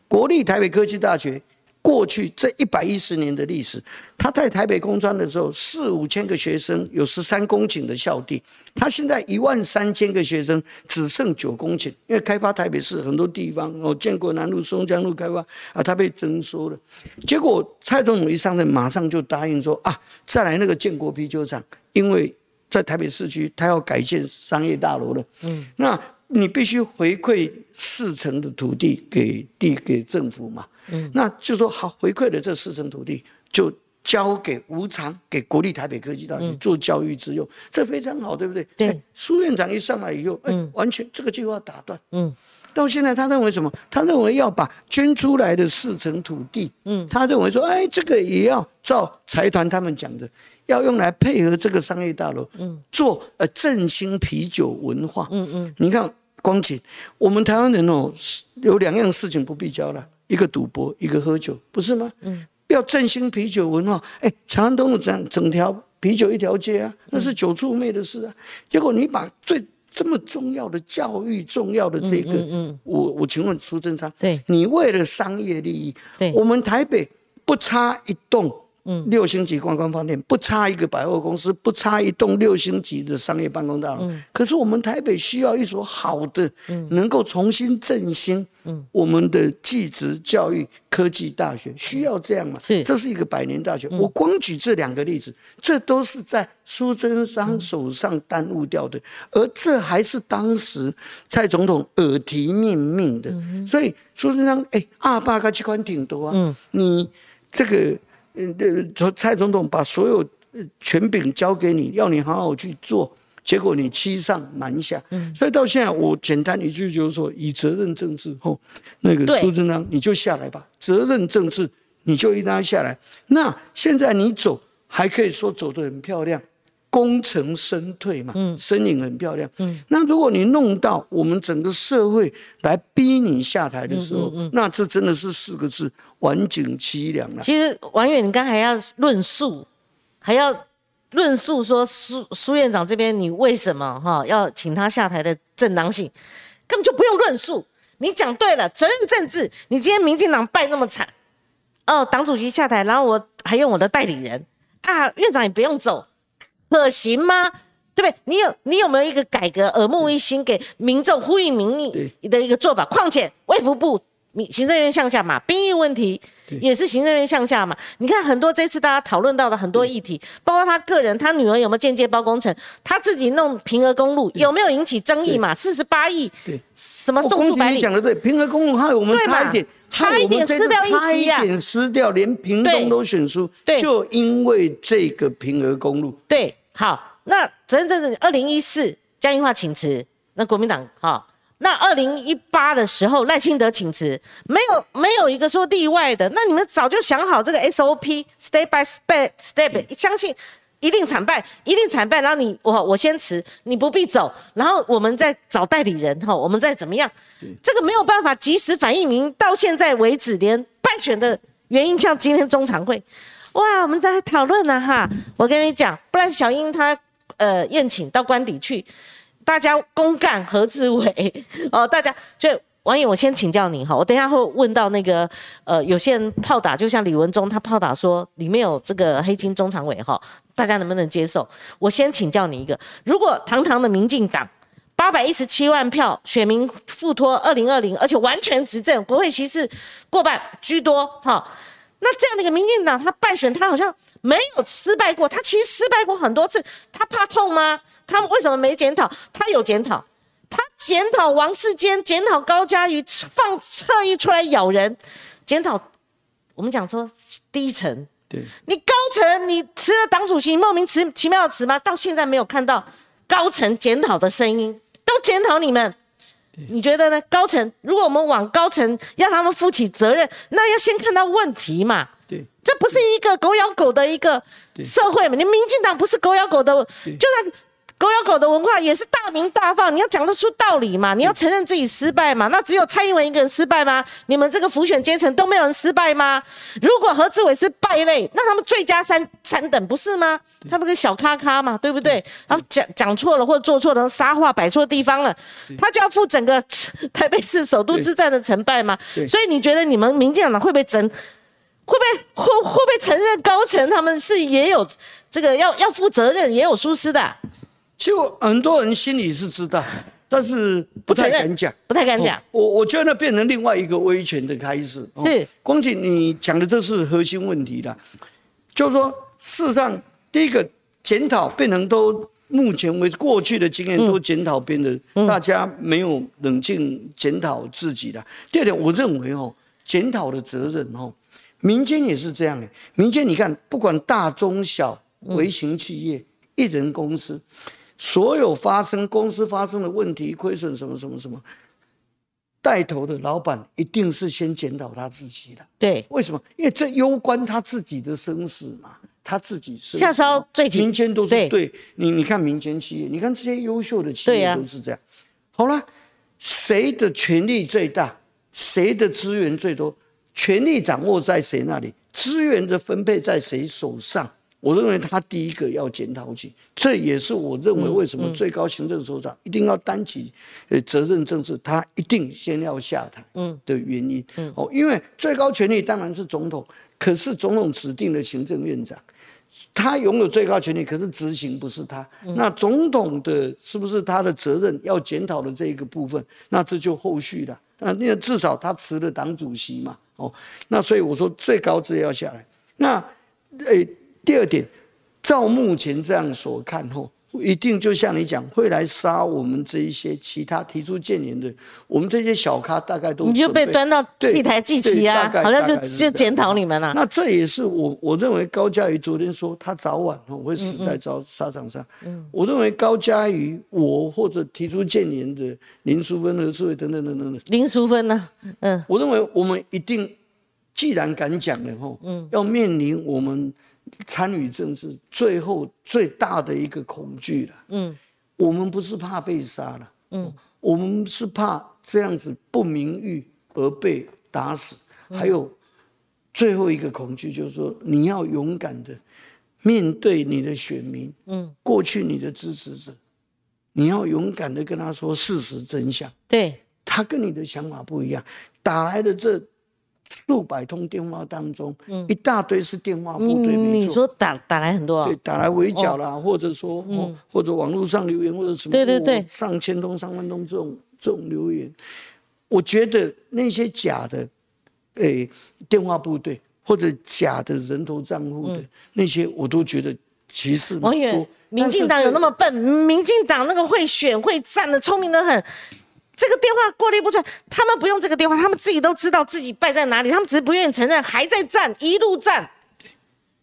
国立台北科技大学。过去这一百一十年的历史，他在台北工专的时候，四五千个学生，有十三公顷的校地。他现在一万三千个学生，只剩九公顷，因为开发台北市很多地方，哦，建国南路、松江路开发啊，他被征收了。结果蔡总统一上任，马上就答应说啊，再来那个建国啤酒厂，因为在台北市区，他要改建商业大楼了。嗯，那你必须回馈四成的土地给地给政府嘛。嗯，那就说好回馈的这四成土地，就交给无偿给国立台北科技大学做教育之用，这非常好，对不对？对。苏院长一上来以后，哎，完全这个计划打断。嗯。到现在他认为什么？他认为要把捐出来的四成土地，嗯，他认为说，哎，这个也要照财团他们讲的，要用来配合这个商业大楼，嗯，做呃振兴啤酒文化。嗯嗯。你看光景，我们台湾人哦，有两样事情不必交了。一个赌博，一个喝酒，不是吗？嗯，要振兴啤酒文化。哎，长安东路整整条啤酒一条街啊，那是酒醋妹的事啊。结果你把最这么重要的教育、重要的这个，嗯我我请问苏贞昌，对，你为了商业利益，对，我们台北不差一栋。嗯，六星级观光饭店不差一个百货公司，不差一栋六星级的商业办公大楼。嗯，可是我们台北需要一所好的，嗯，能够重新振兴，嗯，我们的技职教育科技大学需要这样嘛？是，这是一个百年大学。我光举这两个例子，这都是在苏贞昌手上耽误掉的，而这还是当时蔡总统耳提面命的。所以苏贞昌，哎，二八个机关挺多啊。嗯，你这个。嗯，这蔡总统把所有权柄交给你，要你好好去做，结果你欺上瞒下。嗯，所以到现在，我简单一句就是说，以责任政治后，那个苏贞昌你就下来吧，责任政治你就应该下来。那现在你走，还可以说走得很漂亮。功成身退嘛，身影很漂亮。那如果你弄到我们整个社会来逼你下台的时候，那这真的是四个字：晚景凄凉了。其实王远，你刚还要论述，还要论述说苏苏院长这边你为什么哈要请他下台的正当性，根本就不用论述。你讲对了，责任政治。你今天民进党败那么惨，哦，党主席下台，然后我还用我的代理人啊，院长也不用走，可行吗？对不对？你有你有没有一个改革耳目一新，给民众呼应民意的一个做法？况且卫福部。你行政院向下嘛，兵役问题也是行政院向下嘛。你看很多这次大家讨论到的很多议题，包括他个人，他女儿有没有间接包工程，他自己弄平和公路有没有引起争议嘛？四十八亿，对，什么送出百里？讲的对，平和公路害我们差一点，差一点失掉一一点失掉，连平东都选出，就因为这个平和公路。对，好，那责任政治，二零一四江宜桦请辞，那国民党哈。那二零一八的时候，赖清德请辞，没有没有一个说例外的。那你们早就想好这个 SOP，step by step step，相信一定惨败，一定惨败。然后你我我先辞，你不必走，然后我们再找代理人哈，我们再怎么样？这个没有办法及时反映明，到现在为止，连败选的原因，像今天中常会，哇，我们在讨论呢哈。我跟你讲，不然小英她呃宴请到官邸去。大家公干何志伟哦，大家就网友，我先请教你哈，我等下会问到那个呃，有些人炮打，就像李文忠他炮打说里面有这个黑金中常委哈，大家能不能接受？我先请教你一个，如果堂堂的民进党八百一十七万票选民附托二零二零，而且完全执政，国会席次过半居多哈，那这样的一个民进党他败选，他好像没有失败过，他其实失败过很多次，他怕痛吗？他们为什么没检讨？他有检讨，他检讨王世坚，检讨高嘉瑜，放侧翼出来咬人，检讨我们讲说低层，对你高层，你辞了党主席，莫名其妙的辞吗？到现在没有看到高层检讨的声音，都检讨你们，你觉得呢？高层，如果我们往高层要他们负起责任，那要先看到问题嘛？对，这不是一个狗咬狗的一个社会嘛？你民进党不是狗咬狗的，就算。狗咬狗的文化也是大名大放，你要讲得出道理嘛？你要承认自己失败嘛？那只有蔡英文一个人失败吗？你们这个浮选阶层都没有人失败吗？如果何志伟是败类，那他们最佳三三等不是吗？他们个小咖咖嘛，对不对？然后讲讲错了或者做错了，撒话摆错地方了，他就要负整个台北市首都之战的成败嘛。所以你觉得你们民进党会不会整？会不会会会不会承认高层他们是也有这个要要负责任，也有疏失的？就很多人心里是知道，但是不太敢讲，不太敢讲。我我觉得那变成另外一个威权的开始。是，光景你讲的这是核心问题了。就是说，事实上，第一个检讨变成都目前为止过去的经验都检讨变得大家没有冷静检讨自己的。第二点，我认为哦，检讨的责任哦，民间也是这样的。民间你看，不管大中小微型企业、一人公司。所有发生公司发生的问题、亏损什么什么什么，带头的老板一定是先检讨他自己的。对，为什么？因为这攸关他自己的生死嘛，他自己下烧最民间都是对你，你看民间企业，你看这些优秀的企业都是这样。好了，谁的权力最大？谁的资源最多？权力掌握在谁那里？资源的分配在谁手上？我认为他第一个要检讨起，这也是我认为为什么最高行政首长一定要担起呃责任政治，他一定先要下台的原因。哦，因为最高权力当然是总统，可是总统指定的行政院长，他拥有最高权力，可是执行不是他。那总统的是不是他的责任要检讨的这一个部分？那这就后续了。那那至少他辞了党主席嘛。哦，那所以我说最高职要下来。那诶。第二点，照目前这样所看，后，一定就像你讲，会来杀我们这一些其他提出建言的，我们这些小咖大概都你就被端到祭台祭旗啊，好像就就检讨你们了。那这也是我我认为高嘉瑜昨天说他早晚会死在招沙场上。嗯，我认为高嘉瑜我或者提出建言的林淑芬和志伟等等等等的林淑芬呢？嗯，我认为我们一定既然敢讲了，吼，嗯，要面临我们。参与政治最后最大的一个恐惧了。嗯，我们不是怕被杀了。嗯，我们是怕这样子不名誉而被打死。还有最后一个恐惧就是说，你要勇敢的面对你的选民。嗯，过去你的支持者，你要勇敢的跟他说事实真相。对，他跟你的想法不一样，打来的这数百通电话当中，一大堆是电话部队，嗯你说打打来很多对，啊，打来围剿啦，或者说哦，或者网络上留言，或者什么，对对对。哦上千通、上万通这种这种留言，我觉得那些假的，诶、电话部队或者假的人头账户的、那些，我都觉得歧视王远。，民进党有那么笨？民进党那个会选会战的，聪明的很。这个电话过滤不出来，他们不用这个电话，他们自己都知道自己败在哪里，他们只是不愿意承认，还在战，一路战。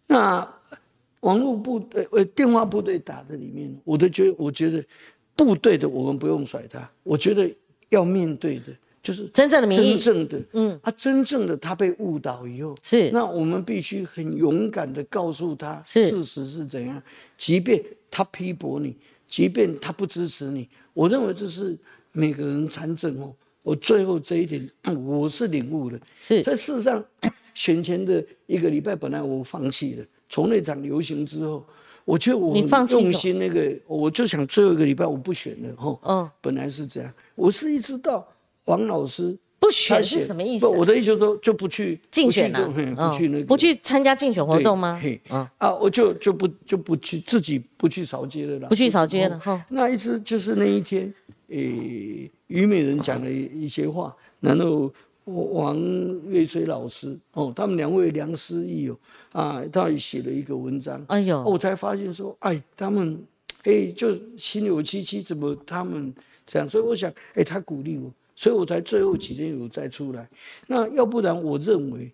那网络部队呃电话部队打的里面，我都觉得，我觉得部队的我们不用甩他，我觉得要面对的就是真正的民意。真正的，嗯，啊，真正的他被误导以后，是。那我们必须很勇敢的告诉他事实是怎样，即便他批驳你，即便他不支持你，我认为这是每个人参政哦。我最后这一点，我是领悟的。是在事实上，选前的一个礼拜，本来我放弃了。从那场游行之后，我觉得我你放弃很用心那个，我就想最后一个礼拜我不选了哈。嗯本来是这样，我是一直到王老师不选是什么意思不，我的意思说就不去竞选了、不去那个、嗯不去参加竞选活动吗？嘿嗯，啊，我就就不就不去自己不去扫街了啦，不去扫街了哦哈那一直就是那一天，诶、虞美人讲了一一些话，然后王月水老师哦，他们两位良师益友啊，他也写了一个文章，哎呦哦我才发现说，哎，他们哎就心有戚戚，怎么他们这样？所以我想，哎，他鼓励我，所以我才最后几天有再出来。那要不然，我认为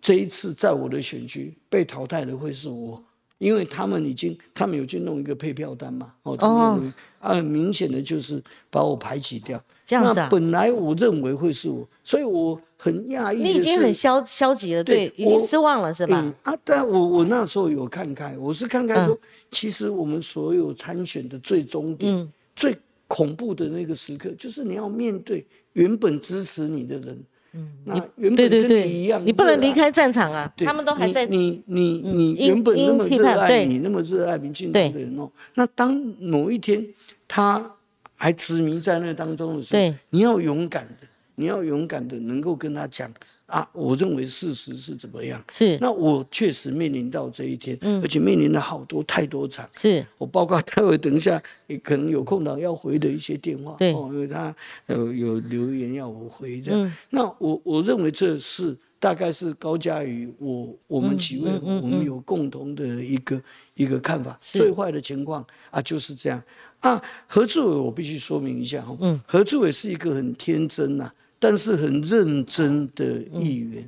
这一次在我的选区被淘汰的会是我。因为他们已经，他们有去弄一个配票单嘛，哦，他们很明显的就是把我排挤掉。这样子本来我认为会是我，所以我很讶异。你已经很消消极了，对，已经失望了，是吧？嗯啊，但我我那时候有看开，我是看开说，其实我们所有参选的最终点、嗯最恐怖的那个时刻，就是你要面对原本支持你的人，嗯，那原对本对对跟你一样，，你不能离开战场啊，他们都还在。你你你你原本那么热爱你，那么热爱民进党的人哦，那当某一天他还痴迷在那当中的时候，对。你要勇敢的，你要勇敢的能够跟他讲啊，我认为事实是怎么样。是那我确实面临到这一天，而且面临了好多太多场。是，我包括待会等一下，也可能有空档要回的一些电话，对哦，因为他有有留言要我回的。嗯那我我认为这是大概是高嘉瑜我我们几位、嗯我们有共同的一个一个看法。最坏的情况啊就是这样啊。何志伟我必须说明一下哈，嗯，何志伟是一个很天真呐、但是很认真的议员。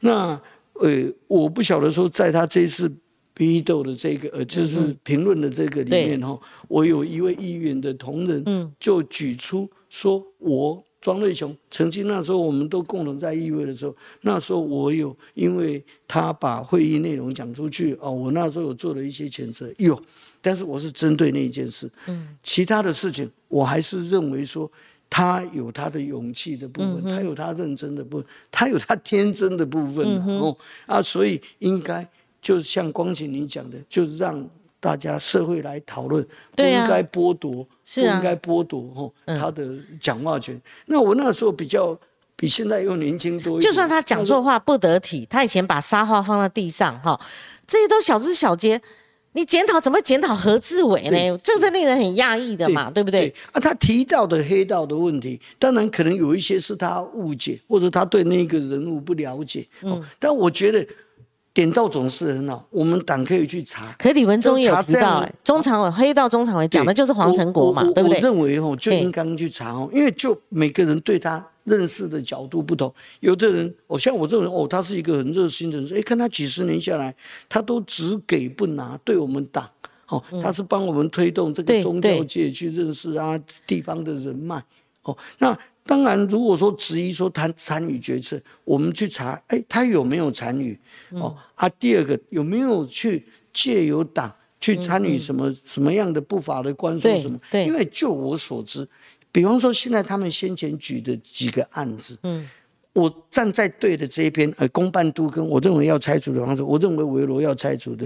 那呃，我不晓得说，在他这次批斗的这个呃，就是评论的这个里面哈，我有一位议员的同仁，就举出说，我庄瑞雄曾经那时候我们都共同在议会的时候，那时候我有因为他把会议内容讲出去哦，我那时候有做了一些谴责，有，但是我是针对那一件事，嗯，其他的事情我还是认为说。他有他的勇气的部分，他有他认真的部分，他有他天真的部分、啊哦啊，所以应该就像光景你讲的，就是让大家社会来讨论，不应该剥夺，不应该剥夺哦他的讲话权。那我那时候比较比现在又年轻多一点，就算他讲错话不得体，他以前把沙画放在地上，哈，这些都小枝小节。你检讨怎么会检讨何志伟呢？这是令人很讶异的嘛，对不对？啊，他提到的黑道的问题，当然可能有一些是他误解，或者他对那个人物不了解。嗯哦，但我觉得点到总是很好，我们党可以去查。可李文忠也有提到、中常委黑道中常委讲的就是黄成国嘛对不对我？认为哦，就对应该去查哦，因为就每个人对他认识的角度不同，有的人哦，像我这种人哦，他是一个很热心的人，哎，看他几十年下来，他都只给不拿，对我们党。哦，他是帮我们推动这个宗教界去认识啊地方的人脉。哦，那当然，如果说质疑说他参与决策，我们去查，哎，他有没有参与？哦啊，第二个有没有去借由党去参与什么、什么样的不法的官说什么？对因为就我所知，比方说现在他们先前举的几个案子，嗯。我站在对的这一边，呃，公办都跟我认为要拆除的方式，我认为维罗要拆除的，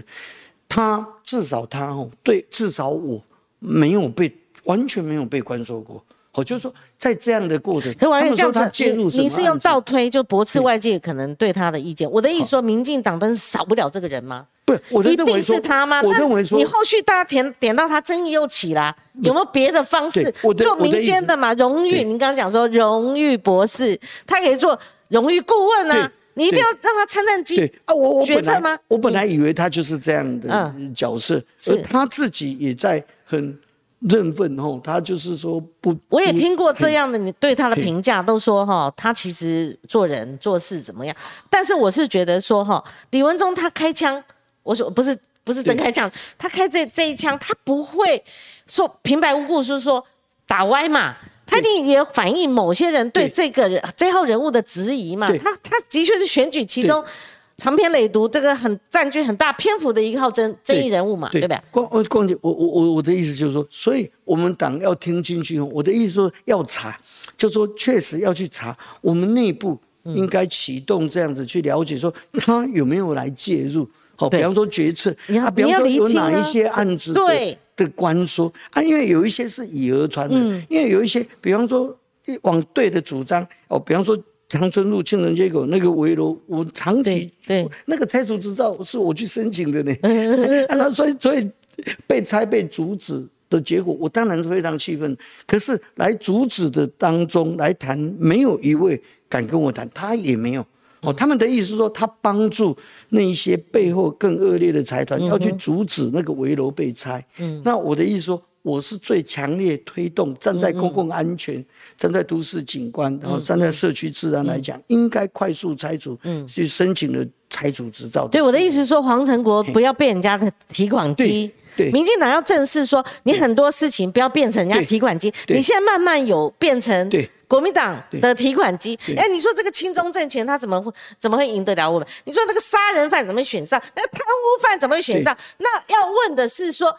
他至少他哦，对，至少我没有被完全没有被关说过，哦，就是说在这样的过程，可王他们这样子，介入你你是用倒推，就驳斥外界可能对他的意见。我的意思说，民进党都是少不了这个人吗？不，一定是他吗？我那认为说你后续大家点点到他，争议又起啦，有没有别的方式做民间的嘛？荣誉，对您刚刚讲说荣誉博士，他可以做荣誉顾问啊，你一定要让他参战机对啊，我我本来决策吗？我本来以为他就是这样的嗯角色，是而他自己也在很认份哦，他就是说不，我也听过这样的你对他的嘿评价，都说哈，他其实做人做事怎么样？但是我是觉得说哈，李文忠他开枪，我说不是不是真开枪，他开这这一枪，他不会说平白无故是说打歪嘛。他一定也反映某些人对对这个人这号人物的质疑嘛。他他的确是选举其中长篇累牍，这个很占据很大篇幅的一号争争议人物嘛，对不对？光我光姐，我我我我的意思就是说，所以我们党要听进去哦。我的意思说要查，就说确实要去查，我们内部应该启动这样子去了解，说他有没有来介入。好，比方说决策啊，比方说有哪一些案子的对。的官说啊，因为有一些是以讹传讹，嗯。因为有一些，比方说一往对的主张哦，比方说长春路庆城街口那个围楼，我长期对对。那个拆除执照是我去申请的呢，啊那所以所以被拆被阻止的结果，我当然非常气愤。可是来阻止的当中来谈，没有一位敢跟我谈，他也没有。哦，他们的意思是说，他帮助那一些背后更恶劣的财团要去阻止那个围楼被拆。嗯，那我的意思说，我是最强烈推动站在公共安全、站在都市景观，然后站在社区治安来讲，应该快速拆除，嗯，去申请了拆除执照。对，我的意思是说，黄成国不要被人家的提款机。民进党要正视说，你很多事情不要变成人家提款机。你现在慢慢有变成对国民党的提款机。对哎，你说这个亲中政权他怎么会怎么会赢得了我们？你说那个杀人犯怎么会选上？那贪污犯怎么会选上？那要问的是说，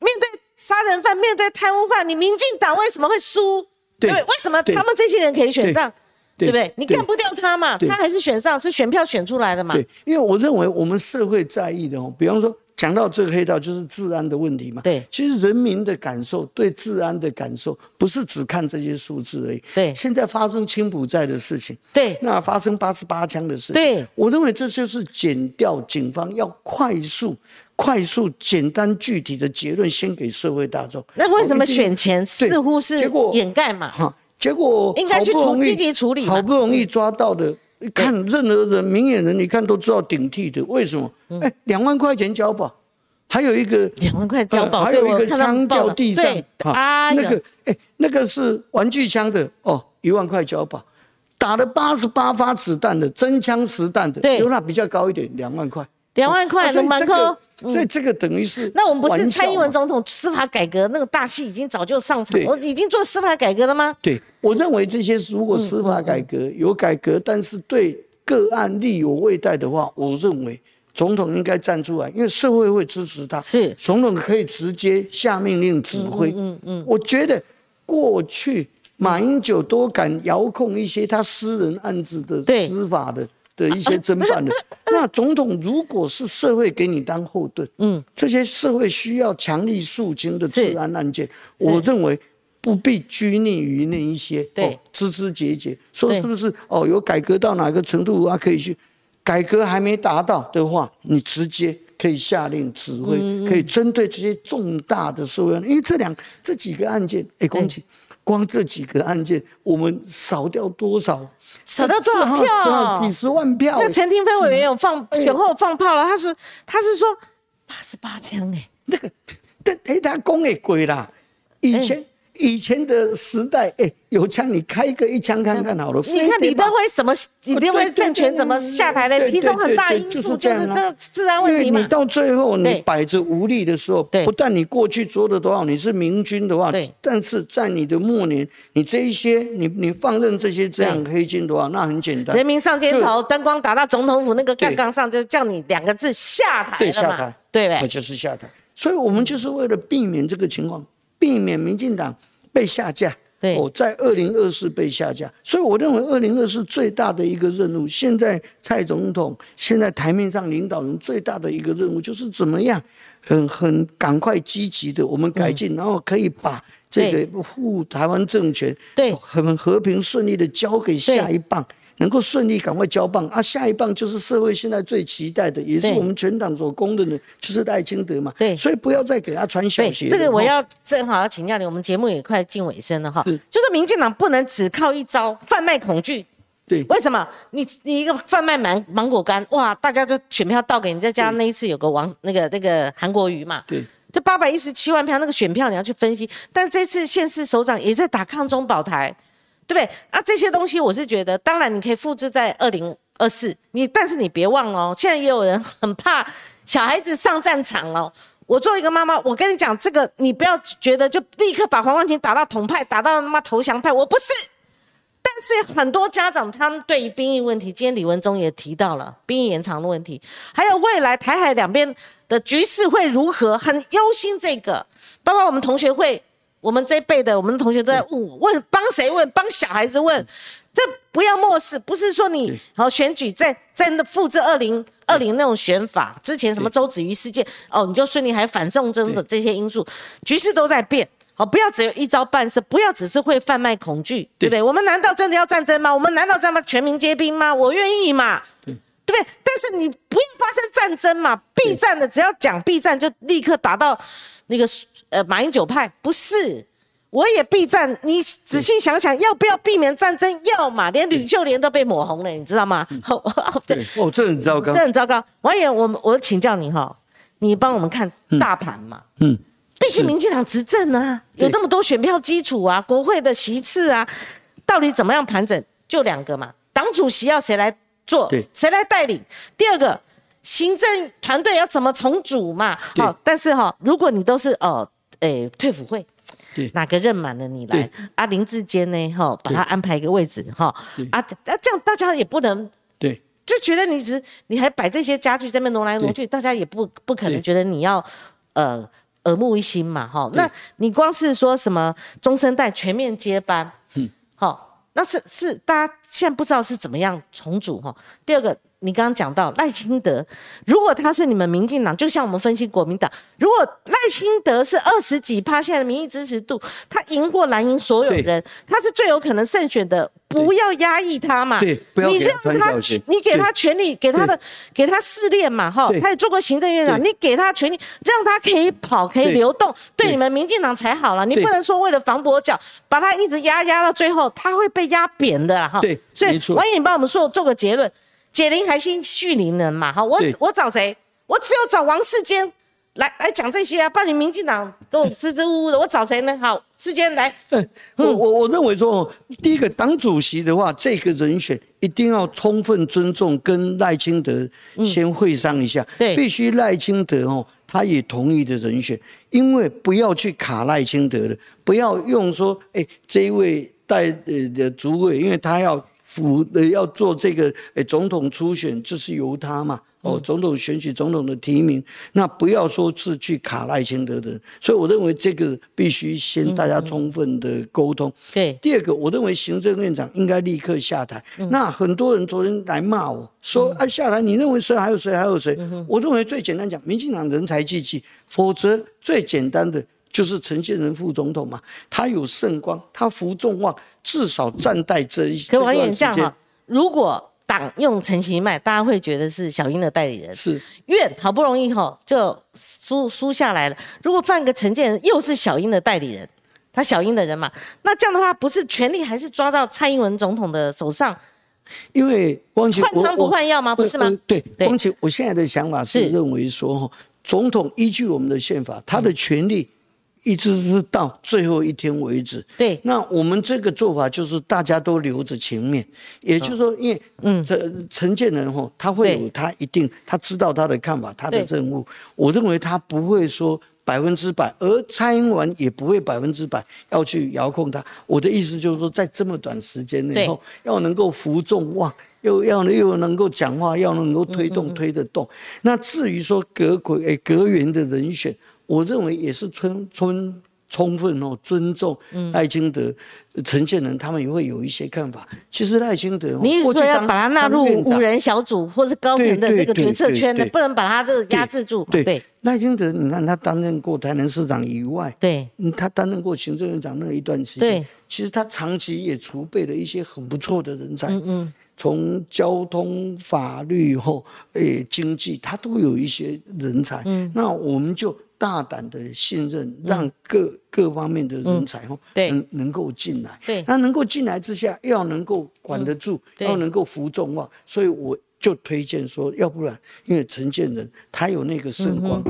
面对杀人犯，面对贪污犯，你民进党为什么会输？对对，为什么他们这些人可以选上？对对不对？你干不掉他嘛，他还是选上，是选票选出来的嘛。对，因为我认为我们社会在意的哦，比方说讲到这个黑道，就是治安的问题嘛。对其实人民的感受，对治安的感受，不是只看这些数字而已。对现在发生青埔寨的事情，对那发生八十八枪的事情，对我认为这就是减掉警方要快速、快速、简单、具体的结论，先给社会大众。那为什么选前似乎是掩盖嘛？哈，结果应该去处积极处理好不容易抓到的，一看任何人明眼人，你看都知道顶替的，为什么？嗯哎，两万块钱交保，还有一个两万块交保，呃还有一个枪掉地上那个哎，那个是玩具枪的哦，一万块交保。打了八十八发子弹的真枪实弹的，对有那比较高一点，两万块。两万块啊所以能蛮这个扣。所以这个等于是那我们不是蔡英文嘛总统司法改革那个大戏已经早就上场，对我已经做司法改革了吗？对，我认为这些如果司法改革有改革，但是对个案力有未待的话，我认为总统应该站出来，因为社会会支持他，是总统可以直接下命令指挥。嗯嗯，我觉得过去马英九都敢遥控一些他私人案子的司法的。的一些侦办的，那总统如果是社会给你当后盾，嗯，这些社会需要强力肃清的治安案件，我认为不必拘泥于那一些对。哦枝枝节节，说是不是哦有改革到哪个程度啊可以去，改革还没达到的话，你直接可以下令指挥，可以针对这些重大的社会案，因为这两这几个案件，哎，光起。光这几个案件，我们少掉多少？少掉多少票啊几十万票。那陈廷飞委员有放哎选后放炮了，他是他是说八十八枪哎，那个，但哎，他讲的贵啦。以前、以前的时代，哎，有枪你开个一枪看看好了。你看李登辉什么李登辉对对政权怎么下台的，对对其中很大对对因素就是这个治安问题嘛。你。到最后你摆着无力的时候，不但你过去做的多好，你是明君的话，但是在你的末年，你这一些你你放任这些这样黑金的话，那很简单，人民上街头，灯光打到总统府那个对。杠杠上，就叫你两个字下台了下台，，那对？呗？就是下台。所以我们就是为了避免这个情况，避免民进党被下架。对。哦，在二零二四被下架，所以我认为二零二四最大的一个任务，现在蔡总统现在台面上领导人最大的一个任务就是怎么样，嗯，很赶快积极的我们改进，然后可以把这个护台湾政权，对，很和平顺利的交给下一棒，能够顺利赶快交棒啊！下一棒就是社会现在最期待的，也是我们全党所公认的，就是赖清德嘛。对，所以不要再给他穿小鞋。这个我要正好要请教你，我们节目也快进尾声了哈。就是民进党不能只靠一招贩卖恐惧。对，为什么？你你一个贩卖芒芒果干，哇，大家就选票倒给你，再加上那一次有个王那个那个韩国瑜嘛。对。就八百一十七万票，那个选票你要去分析。但这次县市首长也在打抗中保台，对不对？啊，这些东西我是觉得，当然你可以复制在二零二四，你但是你别忘了哦，现在也有人很怕小孩子上战场哦。我作为一个妈妈，我跟你讲这个，你不要觉得就立刻把黄光琴打到统派，打到他妈投降派，我不是。但是很多家长他们对于兵役问题，今天李文忠也提到了兵役延长的问题，还有未来台海两边。的局势会如何？很忧心这个，包括我们同学会，我们这一辈的我们的同学都在问我，问帮谁问？帮小孩子问，这不要漠视，不是说你好选举在真的复制二零二零那种选法，之前什么周子瑜事件哦，你就顺利还反送中的这些因素，局势都在变，好，不要只有一招半式，不要只是会贩卖恐惧，对不对？我们难道真的要战争吗？我们难道这么全民皆兵吗？我愿意嘛？对不对？但是你不要发生战争嘛，避战的只要讲避战，就立刻打到那个呃马英九派，不是？我也避战，你仔细想想，要不要避免战争？要嘛，连吕秀莲都被抹红了，你知道吗？对，哦，这很糟糕，这很糟糕。王爷，我我请教你哈，你帮我们看大盘嘛？嗯，毕竟民进党执政啊，有那么多选票基础啊，国会的席次啊，到底怎么样盘整？就两个嘛，党主席要谁来？做谁来带领？第二个行政团队要怎么重组嘛？好，但是哈，如果你都是哦，诶，退辅会，哪个任满了你来？啊，林志坚呢？哈，把他安排一个位置哈。啊，那这样大家也不能对，就觉得你只你还摆这些家具在那挪来挪去，大家也不不可能觉得你要呃耳目一新嘛？哈，那你光是说什么中生代全面接班，嗯，好。那是是大家现在不知道是怎么样重组哈。第二个。你刚刚讲到赖清德，如果他是你们民进党，就像我们分析国民党，如果赖清德是二十几趴现在的民意支持度，他赢过蓝营所有人，他是最有可能胜选的，不要压抑他嘛。对，不要你让他，你给他权利，给他的，给他试炼嘛，哈，他也做过行政院长，你给他权利，让他可以跑，可以流动，对你们民进党才好了。你不能说为了防跛脚，把他一直压压到最后，他会被压扁的哈。对，所以王颖，你帮我们说做个结论。解铃还须系铃人嘛，哈，我我找谁？我只有找王世坚来来讲这些啊，不然你民进党跟我支支吾吾的，我找谁呢？好，世坚来。嗯，我我我认为说，第一个党主席的话，这个人选一定要充分尊重跟赖清德先会商一下，对，必须赖清德哦，他也同意的人选，因为不要去卡赖清德的，不要用说，哎，这一位带呃的主委，因为他要。府呃要做这个诶总统初选，这是由他嘛？哦，总统选举总统的提名，那不要说是去卡赖清德的，所以我认为这个必须先大家充分的沟通。对，第二个，我认为行政院长应该立刻下台。那很多人昨天来骂我说啊下台，你认为谁还有谁还有谁？我认为最简单讲，民进党人才济济，否则最简单的。就是陈建仁副总统嘛，他有圣光，他服众望，至少站在这一。可王远这样哈，如果党用陈其迈，大家会觉得是小英的代理人。是院好不容易哈就输输下来了，如果放个陈建仁，又是小英的代理人，他小英的人嘛，那这样的话不是权力还是抓到蔡英文总统的手上？因为光奇换汤不换药吗？不是吗？对，光奇，我现在的想法是认为说哈，总统依据我们的宪法，他的权力。一直是到最后一天为止。对，那我们这个做法就是大家都留着情面，也就是说，因为嗯，陈陈建仁哈，他会有他一定他知道他的看法，他的任务。我认为他不会说百分之百，而蔡英文也不会百分之百要去遥控他。我的意思就是说，在这么短时间内，后要能够服众望，又要又能够讲话，要能够推动推得动。那至于说阁魁诶阁员的人选。我认为也是充充充分哦尊重赖清德、陈建仁，他们也会有一些看法。其实赖清德，你是说要把他纳入五人小组或是高层的这个决策圈的，不能把他这个压制住。对，赖清德，你看他担任过台南市长以外，对，他担任过行政院长那一段时间，其实他长期也储备了一些很不错的人才。嗯嗯。从交通、法律后，诶，经济，他都有一些人才。嗯，那我们就大胆的信任，让各各方面的人才哈，能能够进来。对，那能够进来之下，要能够管得住，要能够服众望，所以我就推荐说，要不然，因为陈建仁他有那个圣光，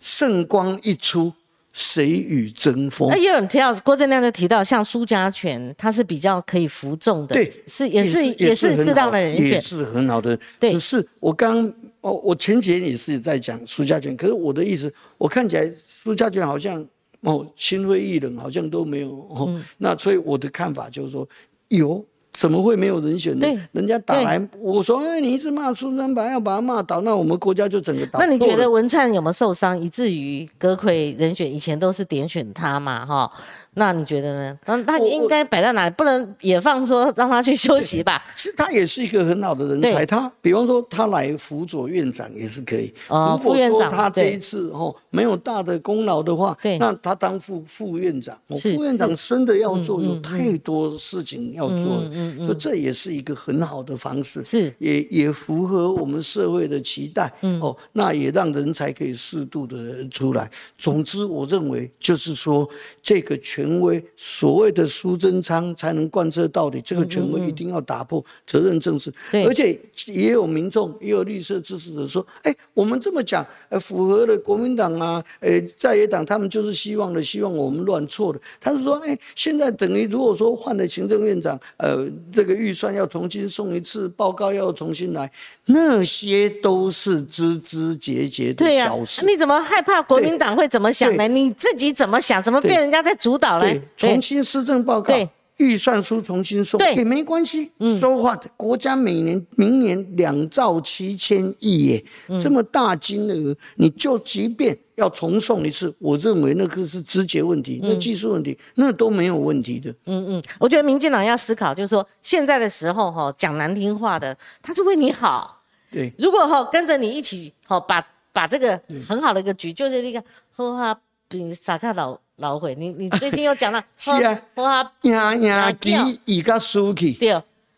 圣光一出。谁与争锋？那也有人提到郭正亮就提到，像苏家权，他是比较可以服众的，对，是也是也是适当的人选，也是很好的。对，只是我刚哦，我前几天也是在讲苏家权，可是我的意思，我看起来苏家权好像哦心灰意冷，好像都没有哦。那所以我的看法就是说有。怎么会没有人选呢？人家打来，我说：“哎，你一直骂苏三白，要把他骂倒，那我们国家就整个倒。”那你觉得文灿有没有受伤，以至于阁魁人选以前都是点选他嘛？哈。那你觉得呢？那他应该摆在哪里？不能也放说让他去休息吧？其实他也是一个很好的人才。他比方说他来辅佐院长也是可以。哦，副院长。他这一次哦没有大的功劳的话，那他当副副院长。副院长真的要做，有太多事情要做。嗯嗯嗯。这也是一个很好的方式。是。也也符合我们社会的期待。嗯。哦，那也让人才可以适度的出来。总之，我认为就是说这个权。权威所谓的苏贞昌才能贯彻到底，这个权威一定要打破责任政治。对，而且也有民众也有绿色支持者说：“哎，我们这么讲，呃，符合了国民党啊，呃，在野党他们就是希望的，希望我们乱错的。”他是说：“哎，现在等于如果说换了行政院长，呃，这个预算要重新送一次报告，要重新来，那些都是枝枝节节的小事。你怎么害怕国民党会怎么想呢？你自己怎么想？怎么被人家在主导？”对，重新施政报告，预算书重新送也没关系。说话的国家每年明年两兆七千亿耶，这么大金额，你就即便要重送一次，我认为那个是直接问题，那技术问题那都没有问题的。嗯嗯，我觉得民进党要思考，就是说现在的时候哈，讲难听话的，他是为你好。对，如果哈跟着你一起哈，把把这个很好的一个局，就是那个喝哈比萨卡老。老悔，你你最近又讲了，是啊，赢赢棋以个输去，对，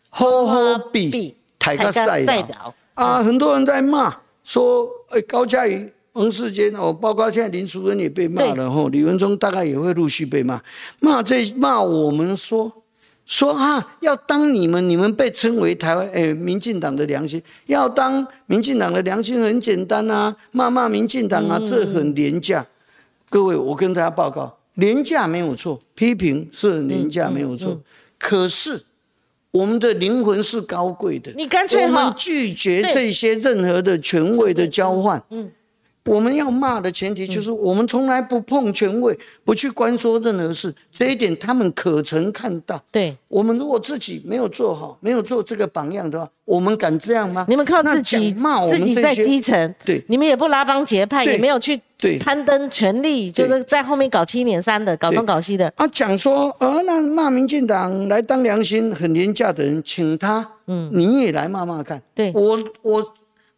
好好比，抬个赛道。啊！很多人在骂，说诶高嘉瑜、王世坚哦，包括现在林淑芬也被骂了吼，李文忠大概也会陆续被骂，骂这骂我们说说啊，要当你们你们被称为台湾诶民进党的良心，要当民进党的良心很简单啊，骂骂民进党啊，这很廉价。各位，我跟大家报告，廉价没有错，批评是廉价没有错，可是我们的灵魂是高贵的。你干脆我们拒绝这些任何的权位的交换。嗯，我们要骂的前提就是我们从来不碰权位，不去关说任何事。这一点他们可曾看到？对，我们如果自己没有做好，没有做这个榜样的话，我们敢这样吗？你们靠自己骂我们自己在基层，对，你们也不拉帮结派，也没有去。对，攀登权力就是在后面搞七年三的，搞东搞西的。啊，讲说，呃，那骂民进党来当良心很廉价的人，请他，嗯，你也来骂骂看。对，我我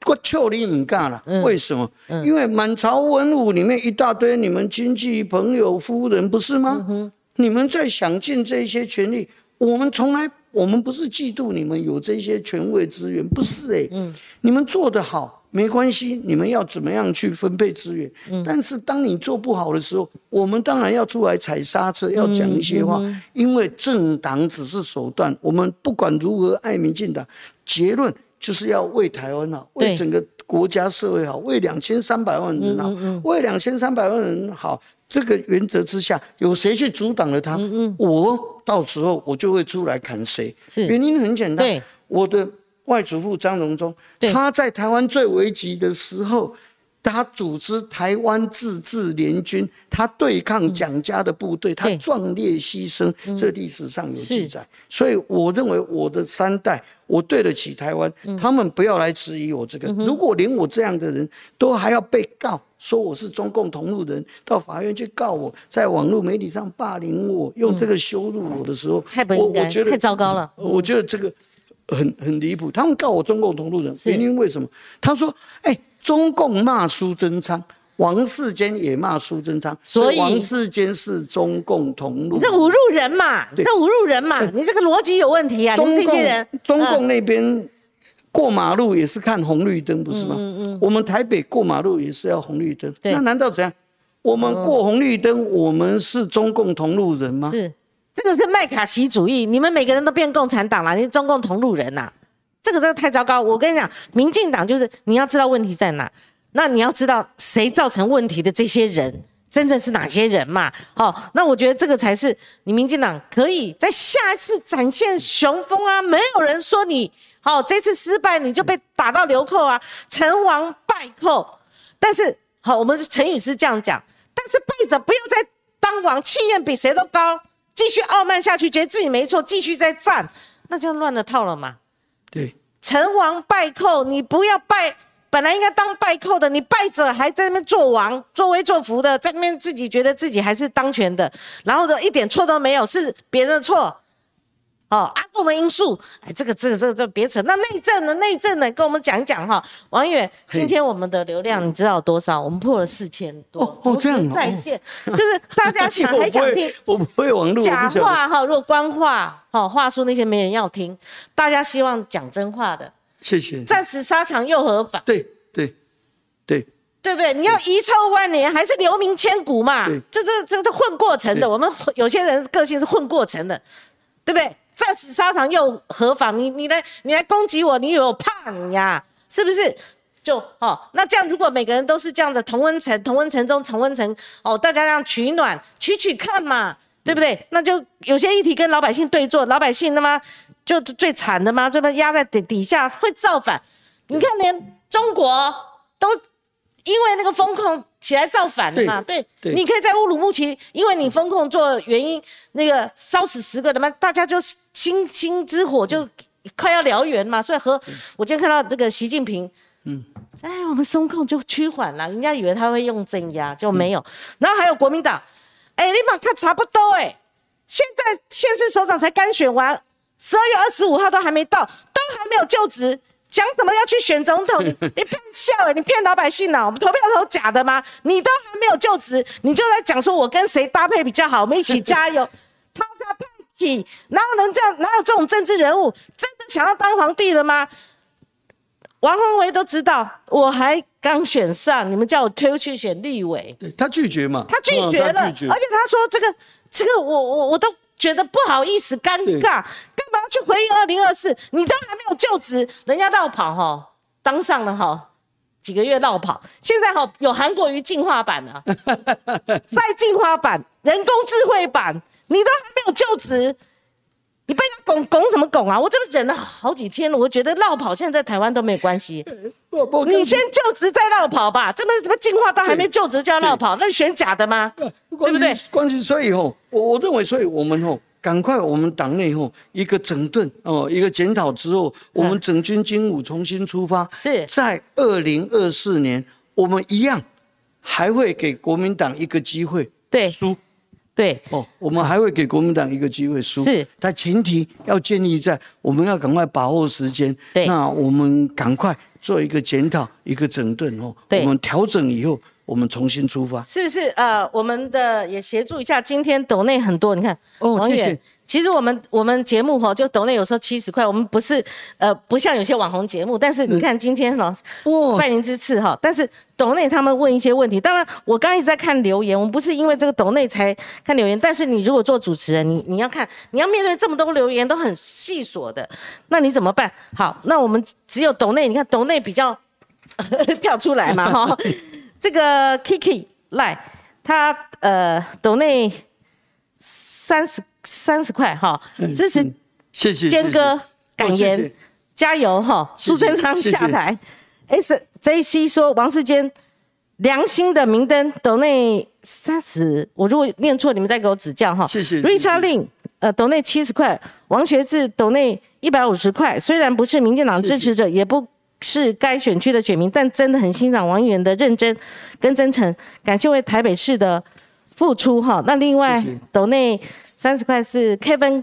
我求你唔干了，为什么？因为满朝文武里面一大堆你们亲戚朋友夫人，不是吗？你们在享尽这些权利，我们从来我们不是嫉妒你们有这些权位资源，不是哎，嗯，你们做得好。没关系，你们要怎么样去分配资源？嗯，但是当你做不好的时候，我们当然要出来踩刹车，要讲一些话。因为政党只是手段，我们不管如何爱民进党，结论就是要为台湾好，为整个国家社会好，为两千三百万人好，为两千三百万人好。这个原则之下，有谁去阻挡了他？我到时候我就会出来砍谁。原因很简单，我的。外祖父张荣忠，他在台湾最危急的时候，他组织台湾自治联军，他对抗蒋家的部队，他对壮烈牺牲，这历史上有记是载。所以我认为我的三代，我对得起台湾，他们不要来质疑我这个。如果连我这样的人都还要被告，说我是中共同路人，到法院去告我，在网络媒体上霸凌我，用这个羞辱我的时候，太不应该，我我觉得太糟糕了。我觉得这个很很离谱。他们告我中共同路人，是原因为什么？他说：“哎、中共骂苏贞昌，王世坚也骂苏贞昌，所以王世坚是中共同路人。你这侮辱人嘛？你这侮辱人嘛？你这个逻辑有问题啊！你们中共这些人，中嗯共那边过马路也是看红绿灯，不是吗？我们台北过马路也是要红绿灯，那难道怎样？我们过红绿灯，我们是中共同路人吗？是这个是麦卡锡主义，你们每个人都变共产党了，你是中共同路人呐、这个真的太糟糕。我跟你讲，民进党就是你要知道问题在哪，那你要知道谁造成问题的这些人。真正是哪些人嘛？哦，那我觉得这个才是你民进党可以在下一次展现雄风啊！没有人说你好、这次失败你就被打到流寇啊，成王败寇。但是好，我们成语是这样讲，但是败者不要再当王，气焰比谁都高，继续傲慢下去，觉得自己没错，继续再战，那就乱了套了嘛。对，成王败寇，你不要败，本来应该当败寇的，你败者还在那边做王、作威作福的，在那边自己觉得自己还是当权的，然后呢一点错都没有，是别人的错。哦，阿贡的因素，哎，这个这个这个这个别扯。那内政呢？内政呢？跟我们讲讲哈，王远，今天我们的流量你知道多少？我们破了四千多，哦哦这样哦在线，就是大家 想还想听，我不会网络，假话哈，如果官话哈话术那些没人要听，大家希望讲真话的，谢谢。暂时沙场又何妨？对对对，对不对？你要遗臭万年，还是留名千古嘛？这这这都混过程的，我们有些人个性是混过程的，对不对？战死沙场又何妨？你你来你来攻击我，你以为我怕你呀？是不是？就哦，那这样如果每个人都是这样子，同温层同温层中同温层哦，大家这样取暖取取看嘛，对不对？那就有些议题跟老百姓对坐，老百姓他妈就最惨的嘛，这么压在底底下会造反。你看，连中国都因为那个风控起来造反了嘛？对，对你可以在乌鲁木齐，因为你风控做原因，那个烧死十个人嘛，大家就星星之火就快要燎原嘛。所以和我今天看到这个习近平，嗯，哎，我们松控就趋缓了，人家以为他会用镇压，就没有。然后还有国民党，哎，你马看差不多哎，现在县市首长才刚选完，十二月二十五号都还没到，都还没有就职。讲什么要去选总统？你你骗笑哎、你骗老百姓呢、我们投票投假的吗？你都还没有就职，你就在讲说我跟谁搭配比较好，我们一起加油。掏个屁！哪有人这样？哪有这种政治人物真的想要当皇帝的吗？王宏维都知道，我还刚选上，你们叫我推去选立委，对他拒绝嘛？他拒绝了，而且他说这个这个我我我都觉得不好意思，尴尬，干嘛要去回应二零二四？你都还没有就职，人家绕跑哈，当上了哈。几个月绕跑，现在哈有韩国瑜进化版了，再进化版，人工智慧版，你都还没有就职，你被他拱拱什么拱啊？我这个忍了好几天了，我觉得绕跑现在在台湾都没有关系，不不，你先就职再绕跑吧，真的什么进化到还没就职就要绕跑，那你选假的吗？对对不对？关键所以吼，我我认为，所以我们吼，赶快我们党内吼一个整顿哦，一个检讨之后，我们整军精武重新出发。是在二零二四年，我们一样还会给国民党一个机会对输对，哦，我们还会给国民党一个机会输。是，但前提要建立在我们要赶快把握时间。对那我们赶快做一个检讨，一个整顿哦。对我们调整以后，我们重新出发。是不是？呃，我们的也协助一下，今天抖内很多，你看，哦谢谢王远。其实我们我们节目哈，就抖内有时候七十块，我们不是呃不像有些网红节目，但是你看今天哈，哇。拜您之赐哈，但是抖内他们问一些问题，当然我刚刚一直在看留言，我们不是因为这个抖内才看留言，但是你如果做主持人，你你要看，你要面对这么多留言都很细琐的，那你怎么办？好，那我们只有抖内，你看抖内比较 跳出来嘛哈，这个 Kiki 赖他呃抖内三十三十块哈，支持谢谢坚哥感言，加油哈！苏贞昌下台，S J C 说王世坚良心的明灯斗内三十，我如果念错，你们再给我指教哈。谢谢。Richard Lin，呃，斗内七十块，王学志斗内一百五十块。虽然不是民进党支持者，也不是该选区的选民，但真的很欣赏王议员的认真跟真诚，感谢为台北市的付出哈。那另外谢谢斗内三十块是 Kevin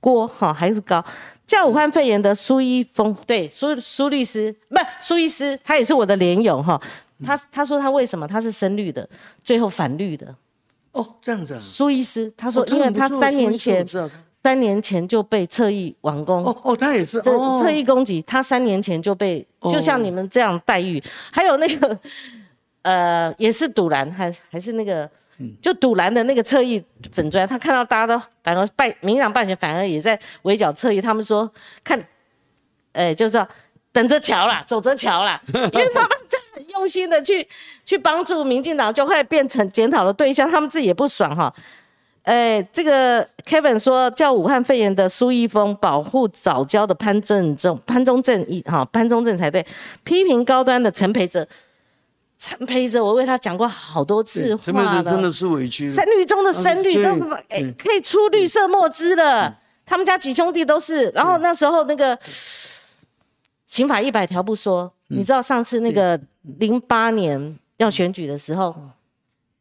郭哈，还是高？叫武汉肺炎的苏一峰，对苏苏律师，不苏医师，他也是我的连友哈。他他说他为什么他是深绿的，最后反绿的哦，这样子啊。苏医师，他说哦因为他三年前三年前就被侧翼网攻，哦哦，他也是这哦侧翼攻击，他三年前就被哦就像你们这样待遇，还有那个呃也是堵拦，还还是那个。嗯就堵拦的那个侧翼粉砖，他看到大家都反而败，民进党败选，反而也在围剿侧翼。他们说看，哎、就是说等着瞧啦，走着瞧啦，因为他们真的很用心的去去帮助民进党，就会变成检讨的对象，他们自己也不爽哈。哎，这个 Kevin 说叫武汉肺炎的苏一峰保护早教的潘正中、潘中正一哈潘中正才对，批评高端的陈培哲，陈培哲我为他讲过好多次话了。哲真的，是委屈。了。深绿中的深绿，嗯都对。哎可以出绿色墨汁了。他们家几兄弟都是，然后那时候那个刑法一百条不说，你知道上次那个零八年要选举的时候，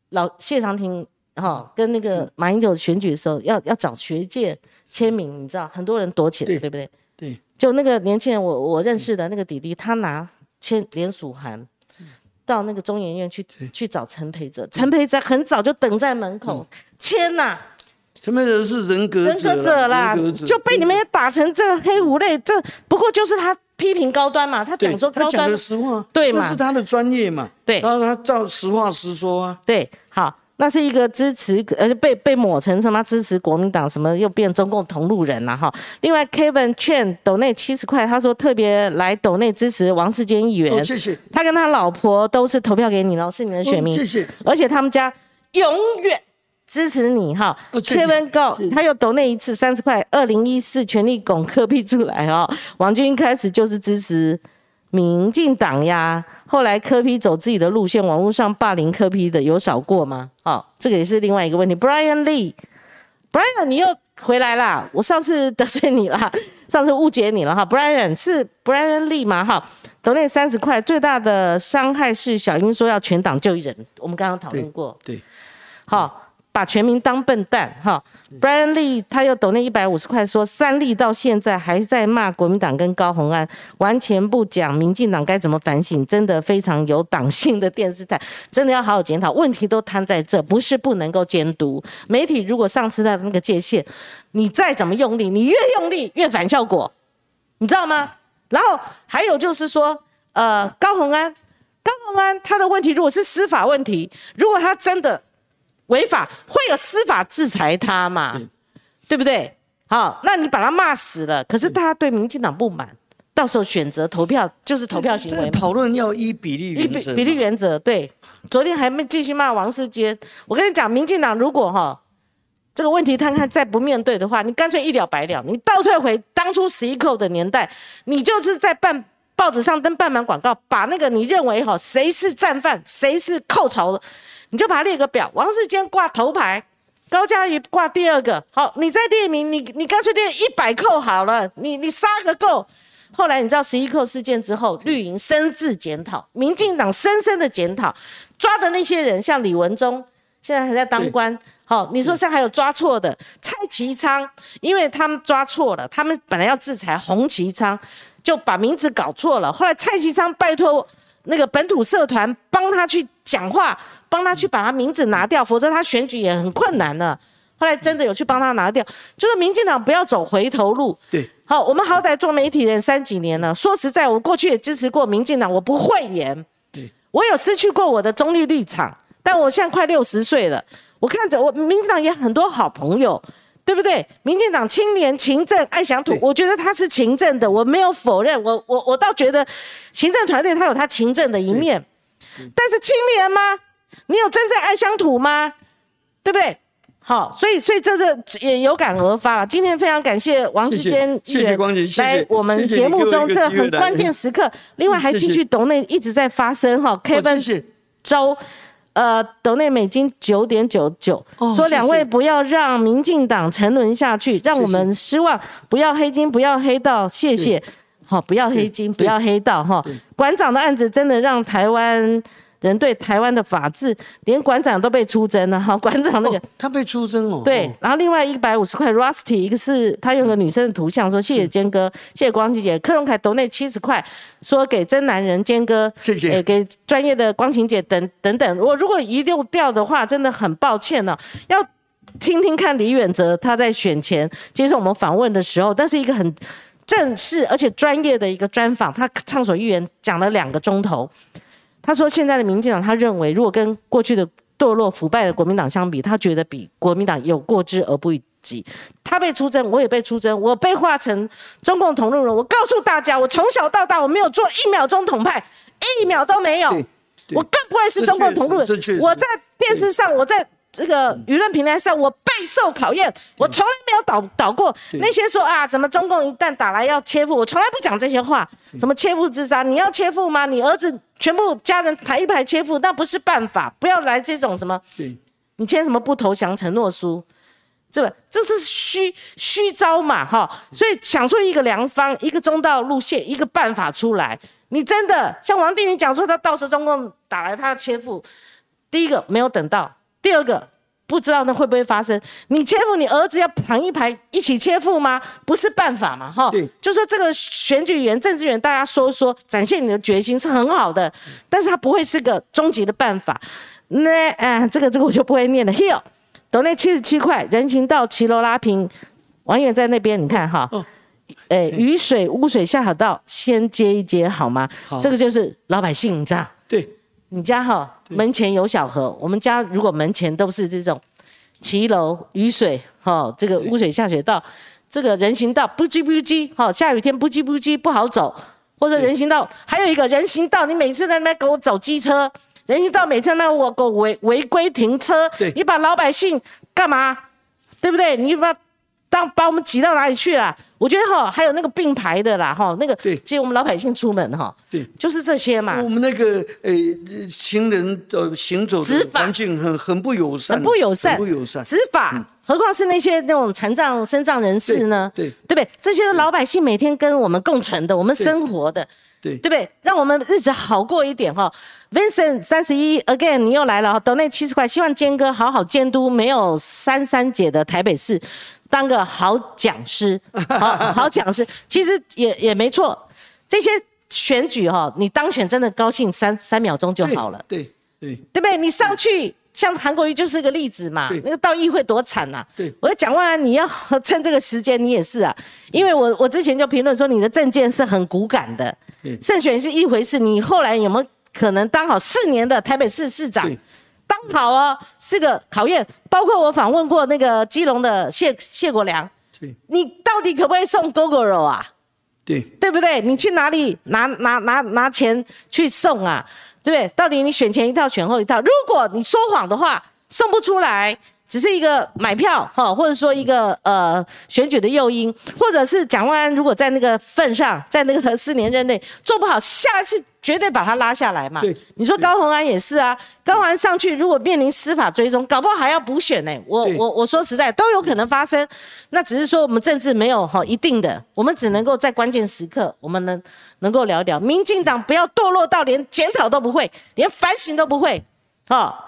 老谢长廷哈、跟那个马英九选举的时候，要要找学界签名，你知道很多人躲起来，对对不对？对，就那个年轻人，我我认识的那个弟弟，他拿签联署函到那个中研院去去找陈培哲，陈培哲很早就等在门口天呐、陈培哲是人格人格者啦就被你们也打成这个黑五类，这不过就是他批评高端嘛，他对讲说高端他讲的实话，对嘛那是他的专业嘛，对他他照实话实说啊。对，好，那是一个支持，呃，被被抹成什么支持国民党，什么又变中共同路人了哈。另外，Kevin 劝斗内七十块，他说特别来斗内支持王世坚议员，哦，谢谢，他跟他老婆都是投票给你了，是你的选民，哦谢谢。而且他们家永远支持你哈。Kevin Go 他又斗内一次三十块，二零一四全力拱科批出来哦。王军一开始就是支持民进党呀，后来柯批走自己的路线，网络上霸凌柯批的有少过吗？哦，这个也是另外一个问题。Brian Lee，Brian 你又回来啦，我上次得罪你啦，上次误解你了哈。Brian 是 Brian Lee 吗？哈，得那三十块，最大的伤害是小英说要全党就一人，我们刚刚讨论过。对，好，把全民当笨蛋哈。Brian Lee 他又抖那一百五十块，说三立到现在还在骂国民党跟高虹安，完全不讲民进党该怎么反省，真的非常有党性的电视台，真的要好好检讨。问题都摊在这，不是不能够监督媒体。如果丧失了那个界限，你再怎么用力，你越用力越反效果，你知道吗？然后还有就是说，呃，高虹安，高虹安他的问题如果是司法问题，如果他真的违法，会有司法制裁他嘛？对不对？好，那你把他骂死了，可是大家对民进党不满，到时候选择投票就是投票行为嘛。讨论要依比例一原则嘛，比比例原则，对。昨天还没继续骂王世坚，我跟你讲，民进党如果哈这个问题摊开再不面对的话，你干脆一了百了，你倒退回当初十一扣的年代，你就是在办报纸上登半版广告，把那个你认为哈谁是战犯，谁是扣潮的，你就把它列个表，王世坚挂头牌。高嘉瑜挂第二个，好，你再列名，你你干脆列一百扣好了，你你杀个够。后来你知道十一扣事件之后，绿营深自检讨，民进党深深的检讨，抓的那些人，像李文忠，现在还在当官。好，你说像还有抓错的蔡其昌，因为他们抓错了，他们本来要制裁洪其昌，就把名字搞错了。后来蔡其昌拜托那个本土社团帮他去讲话，帮他去把他名字拿掉，否则他选举也很困难的。后来真的有去帮他拿掉，就是民进党不要走回头路。对，好，我们好歹做媒体人三几年了，说实在，我过去也支持过民进党，我不讳言。对，我有失去过我的中立立场，但我现在快六十岁了，我看着我民进党也很多好朋友，对不对？民进党青年勤政爱乡土，我觉得他是勤政的，我没有否认，我我我倒觉得行政团队他有他勤政的一面，但是青年吗？你有真正爱乡土吗？对不对？好，所以所以这个也有感而发了。今天非常感谢王志坚议谢谢员光姐来我们节目中这很关键时刻，另外还继续懂内一直在发生哈哦，Kevin 周。呃，斗内美金九点九九，说两位不要让民进党沉沦下去，让我们失望，不要黑金，不要黑道，谢谢，好，不要黑金，不要黑道，哈，馆长的案子真的让台湾。人对台湾的法治，连馆长都被出征了哈。馆长那个他被出征哦。对，然后另外一百五十块 Rusty，一个是他用个女生的图像说谢谢坚哥，谢谢光姐姐。柯荣凯投那七十块，说给真男人坚哥，谢谢。给专业的光晴姐等等等。我如果遗漏掉的话，真的很抱歉呢。要听听看李远哲他在选前接受我们访问的时候，但是一个很正式而且专业的一个专访，他畅所欲言讲了两个钟头。他说：“现在的民进党，他认为如果跟过去的堕落腐败的国民党相比，他觉得比国民党有过之而不及。他被出征，我也被出征，我被划成中共同路人。我告诉大家，我从小到大我没有做一秒钟统派，一秒都没有。我更不会是中共同路人。我在电视上，我在。”这个舆论平台上，我备受考验，我从来没有倒倒过那些说啊，怎么中共一旦打来要切腹，我从来不讲这些话。什么切腹自杀？你要切腹吗？你儿子全部家人排一排切腹，那不是办法。不要来这种什么，你签什么不投降承诺书，这个这是虚虚招嘛，哈。所以想出一个良方，一个中道路线，一个办法出来。你真的像王定宇讲说，他到时中共打来，他要切腹，第一个没有等到。第二个不知道那会不会发生？你切腹，你儿子要排一排一起切腹吗？不是办法嘛，哈。就说这个选举员、政治员，大家说说，展现你的决心是很好的，但是它不会是个终极的办法。那嗯，这个这个我就不会念了。Here，斗内七十七块，人行道骑楼拉平，王远在那边，你看哈。哎，雨水污水下好道，先接一接好吗？这个就是老百姓，你知道？对。你家哈门前有小河，我们家如果门前都是这种骑楼雨水哈，这个污水下水道，这个人行道不叽不叽哈，下雨天不叽不叽不好走，或者人行道还有一个人行道，你每次在那给我走机车，人行道每次那我给我违违规停车，你把老百姓干嘛？对不对？你把当把我们挤到哪里去了？我觉得哈，还有那个并排的啦，哈，那个接我们老百姓出门哈，对，就是这些嘛。我们那个呃行人的行走的环境很很不友善，很不友善，不友善。执法，何况是那些那种残障、身障人士呢？对，对不对？这些老百姓每天跟我们共存的，我们生活的，对，对不对？让我们日子好过一点哈。Vincent 三十一，Again，你又来了哈，等那七十块，希望坚哥好好监督没有三三姐的台北市。当个好讲师，好好讲师，其实也也没错。这些选举哈，你当选真的高兴三三秒钟就好了。对对对不对？你上去像韩国瑜就是一个例子嘛。那个到议会多惨呐。对，我讲完你要趁这个时间，你也是啊。因为我我之前就评论说你的政见是很骨感的。胜选是一回事，你后来有没有可能当好四年的台北市市长？当好哦，是个考验。包括我访问过那个基隆的谢谢国良，对，你到底可不可以送 GoGo 啊？对，对不对？你去哪里拿拿拿拿钱去送啊？对不对？到底你选前一套，选后一套？如果你说谎的话，送不出来，只是一个买票哈，或者说一个呃选举的诱因，或者是蒋万安如果在那个份上，在那个四年任内做不好，下次。绝对把他拉下来嘛？对，你说高鸿安也是啊，高鸿安上去如果面临司法追踪，搞不好还要补选呢。我我我说实在都有可能发生，那只是说我们政治没有哈一定的，我们只能够在关键时刻，我们能能够聊聊。民进党不要堕落到连检讨都不会，连反省都不会，哈，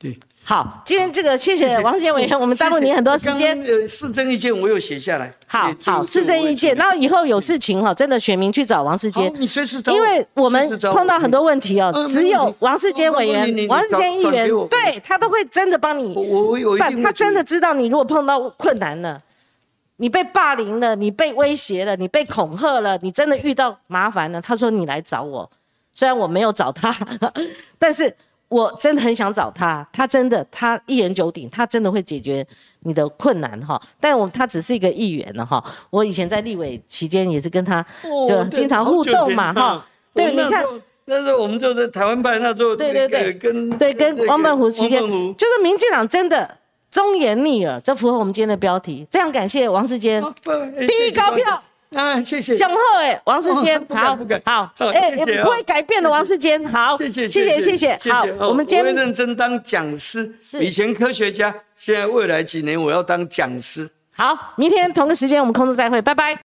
对。好，今天这个谢谢王贤委员，我们耽误你很多时间。呃，市政意见我有写下来。好好，市政意见，然后以后有事情哈，真的选民去找王世坚。你随时因为我们碰到很多问题哦，只有王世坚委员、王世坚议员，对他都会真的帮你。我我有他真的知道你如果碰到困难了，你被霸凌了，你被威胁了，你被恐吓了，你真的遇到麻烦了，他说你来找我，虽然我没有找他，但是。我真的很想找他，他真的，他一言九鼎，他真的会解决你的困难哈。但我他只是一个议员了哈。我以前在立委期间也是跟他就经常互动嘛哈。对，你看那时候我们就在台湾办，那时候对对对，跟对跟汪笨湖期间，就是民进党真的忠言逆耳，这符合我们今天的标题。非常感谢王世坚，第一高票。啊，谢谢。雄厚哎，王世坚，好好，好哎，谢谢啊不会改变的王世坚，好，谢谢谢谢，谢谢，好，哦我们今天认真当讲师，以前科学家，现在未来几年我要当讲师。好，明天同个时间我们空中再会，拜拜。